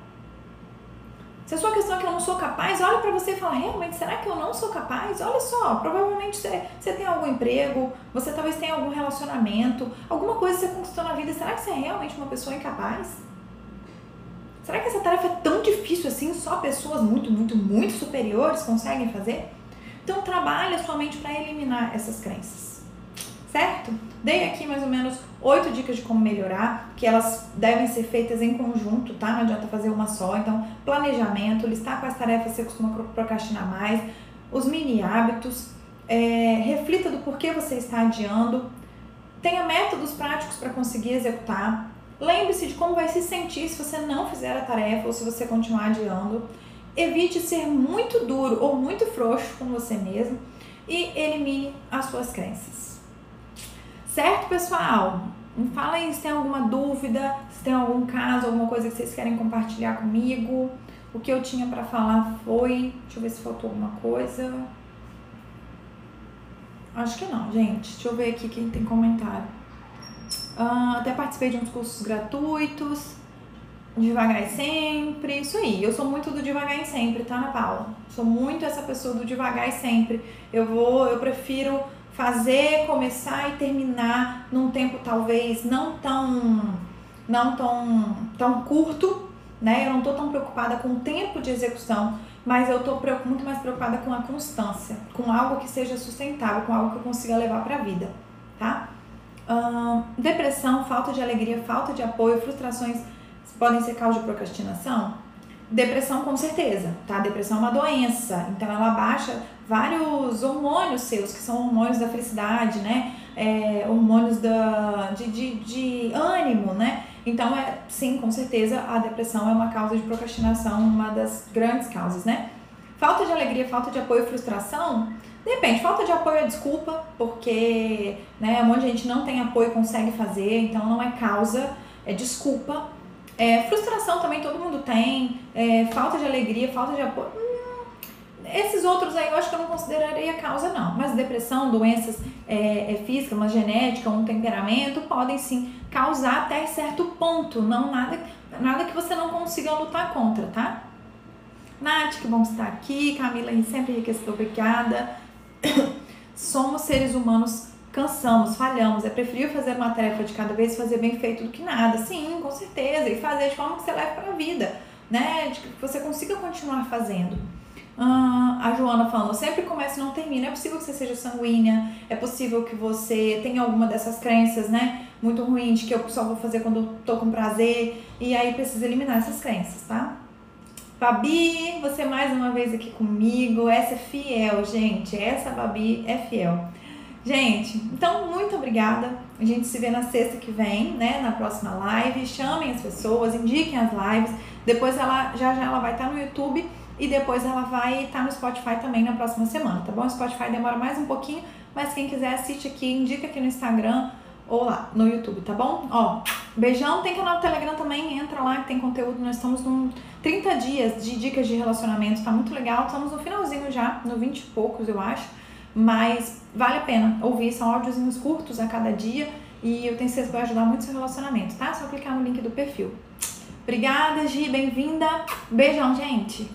Se a sua questão é que eu não sou capaz, olha para você e fala: realmente, será que eu não sou capaz? Olha só, provavelmente você, você tem algum emprego, você talvez tenha algum relacionamento, alguma coisa que você conquistou na vida. Será que você é realmente uma pessoa incapaz? Será que essa tarefa é tão difícil assim? Só pessoas muito, muito, muito superiores conseguem fazer? Então, trabalhe a sua mente para eliminar essas crenças, certo? Dei aqui mais ou menos oito dicas de como melhorar, que elas devem ser feitas em conjunto, tá? Não adianta fazer uma só. Então, planejamento, listar quais tarefas você costuma procrastinar mais, os mini hábitos, é, reflita do porquê você está adiando, tenha métodos práticos para conseguir executar. Lembre-se de como vai se sentir se você não fizer a tarefa ou se você continuar adiando. Evite ser muito duro ou muito frouxo com você mesmo e elimine as suas crenças. Certo, pessoal? Me fala aí se tem alguma dúvida, se tem algum caso, alguma coisa que vocês querem compartilhar comigo. O que eu tinha para falar foi. Deixa eu ver se faltou alguma coisa. Acho que não, gente. Deixa eu ver aqui quem tem comentário. Uh, até participei de uns cursos gratuitos. Devagar e sempre, isso aí. Eu sou muito do devagar e sempre, tá, Ana Paula? Sou muito essa pessoa do devagar e sempre. Eu vou, eu prefiro fazer, começar e terminar num tempo talvez não tão não tão tão curto, né? Eu não tô tão preocupada com o tempo de execução, mas eu tô muito mais preocupada com a constância, com algo que seja sustentável, com algo que eu consiga levar para a vida, tá? Hum, depressão, falta de alegria, falta de apoio, frustrações podem ser causa de procrastinação? Depressão, com certeza, tá? Depressão é uma doença, então ela baixa vários hormônios seus, que são hormônios da felicidade, né? É, hormônios da, de, de, de ânimo, né? Então, é, sim, com certeza, a depressão é uma causa de procrastinação, uma das grandes causas, né? Falta de alegria, falta de apoio, frustração, depende. Falta de apoio é desculpa, porque né, um monte de gente não tem apoio consegue fazer, então não é causa, é desculpa. É, frustração também todo mundo tem, é, falta de alegria, falta de apoio. Hum, esses outros aí eu acho que eu não consideraria causa, não. Mas depressão, doenças é, é, físicas, uma genética, um temperamento, podem sim causar até certo ponto, não nada, nada que você não consiga lutar contra, tá? Nath, que bom estar aqui. Camila, sempre enriquecida, obrigada. Somos seres humanos cansamos, falhamos, é preferível fazer uma tarefa de cada vez fazer bem feito do que nada. Sim, com certeza. E fazer de forma que você leve para a vida, né? De que você consiga continuar fazendo. Ah, a Joana falando, sempre começa e não termina. É possível que você seja sanguínea, é possível que você tenha alguma dessas crenças, né? Muito ruim, de que eu só vou fazer quando eu tô com prazer. E aí precisa eliminar essas crenças, tá? Babi, você mais uma vez aqui comigo. Essa é fiel, gente. Essa Babi é fiel. Gente, então muito obrigada. A gente se vê na sexta que vem, né? Na próxima live. Chamem as pessoas, indiquem as lives. Depois ela já já ela vai estar no YouTube e depois ela vai estar no Spotify também na próxima semana, tá bom? O Spotify demora mais um pouquinho, mas quem quiser assiste aqui, indica aqui no Instagram ou lá no YouTube, tá bom? Ó, beijão, tem canal no Telegram também, entra lá que tem conteúdo. Nós estamos num 30 dias de dicas de relacionamento, tá muito legal. Estamos no finalzinho já, no 20 e poucos, eu acho. Mas vale a pena ouvir, são áudiozinhos curtos a cada dia e eu tenho certeza que vai ajudar muito seu relacionamento, tá? Só clicar no link do perfil. Obrigada, Gi, bem-vinda. Beijão, gente!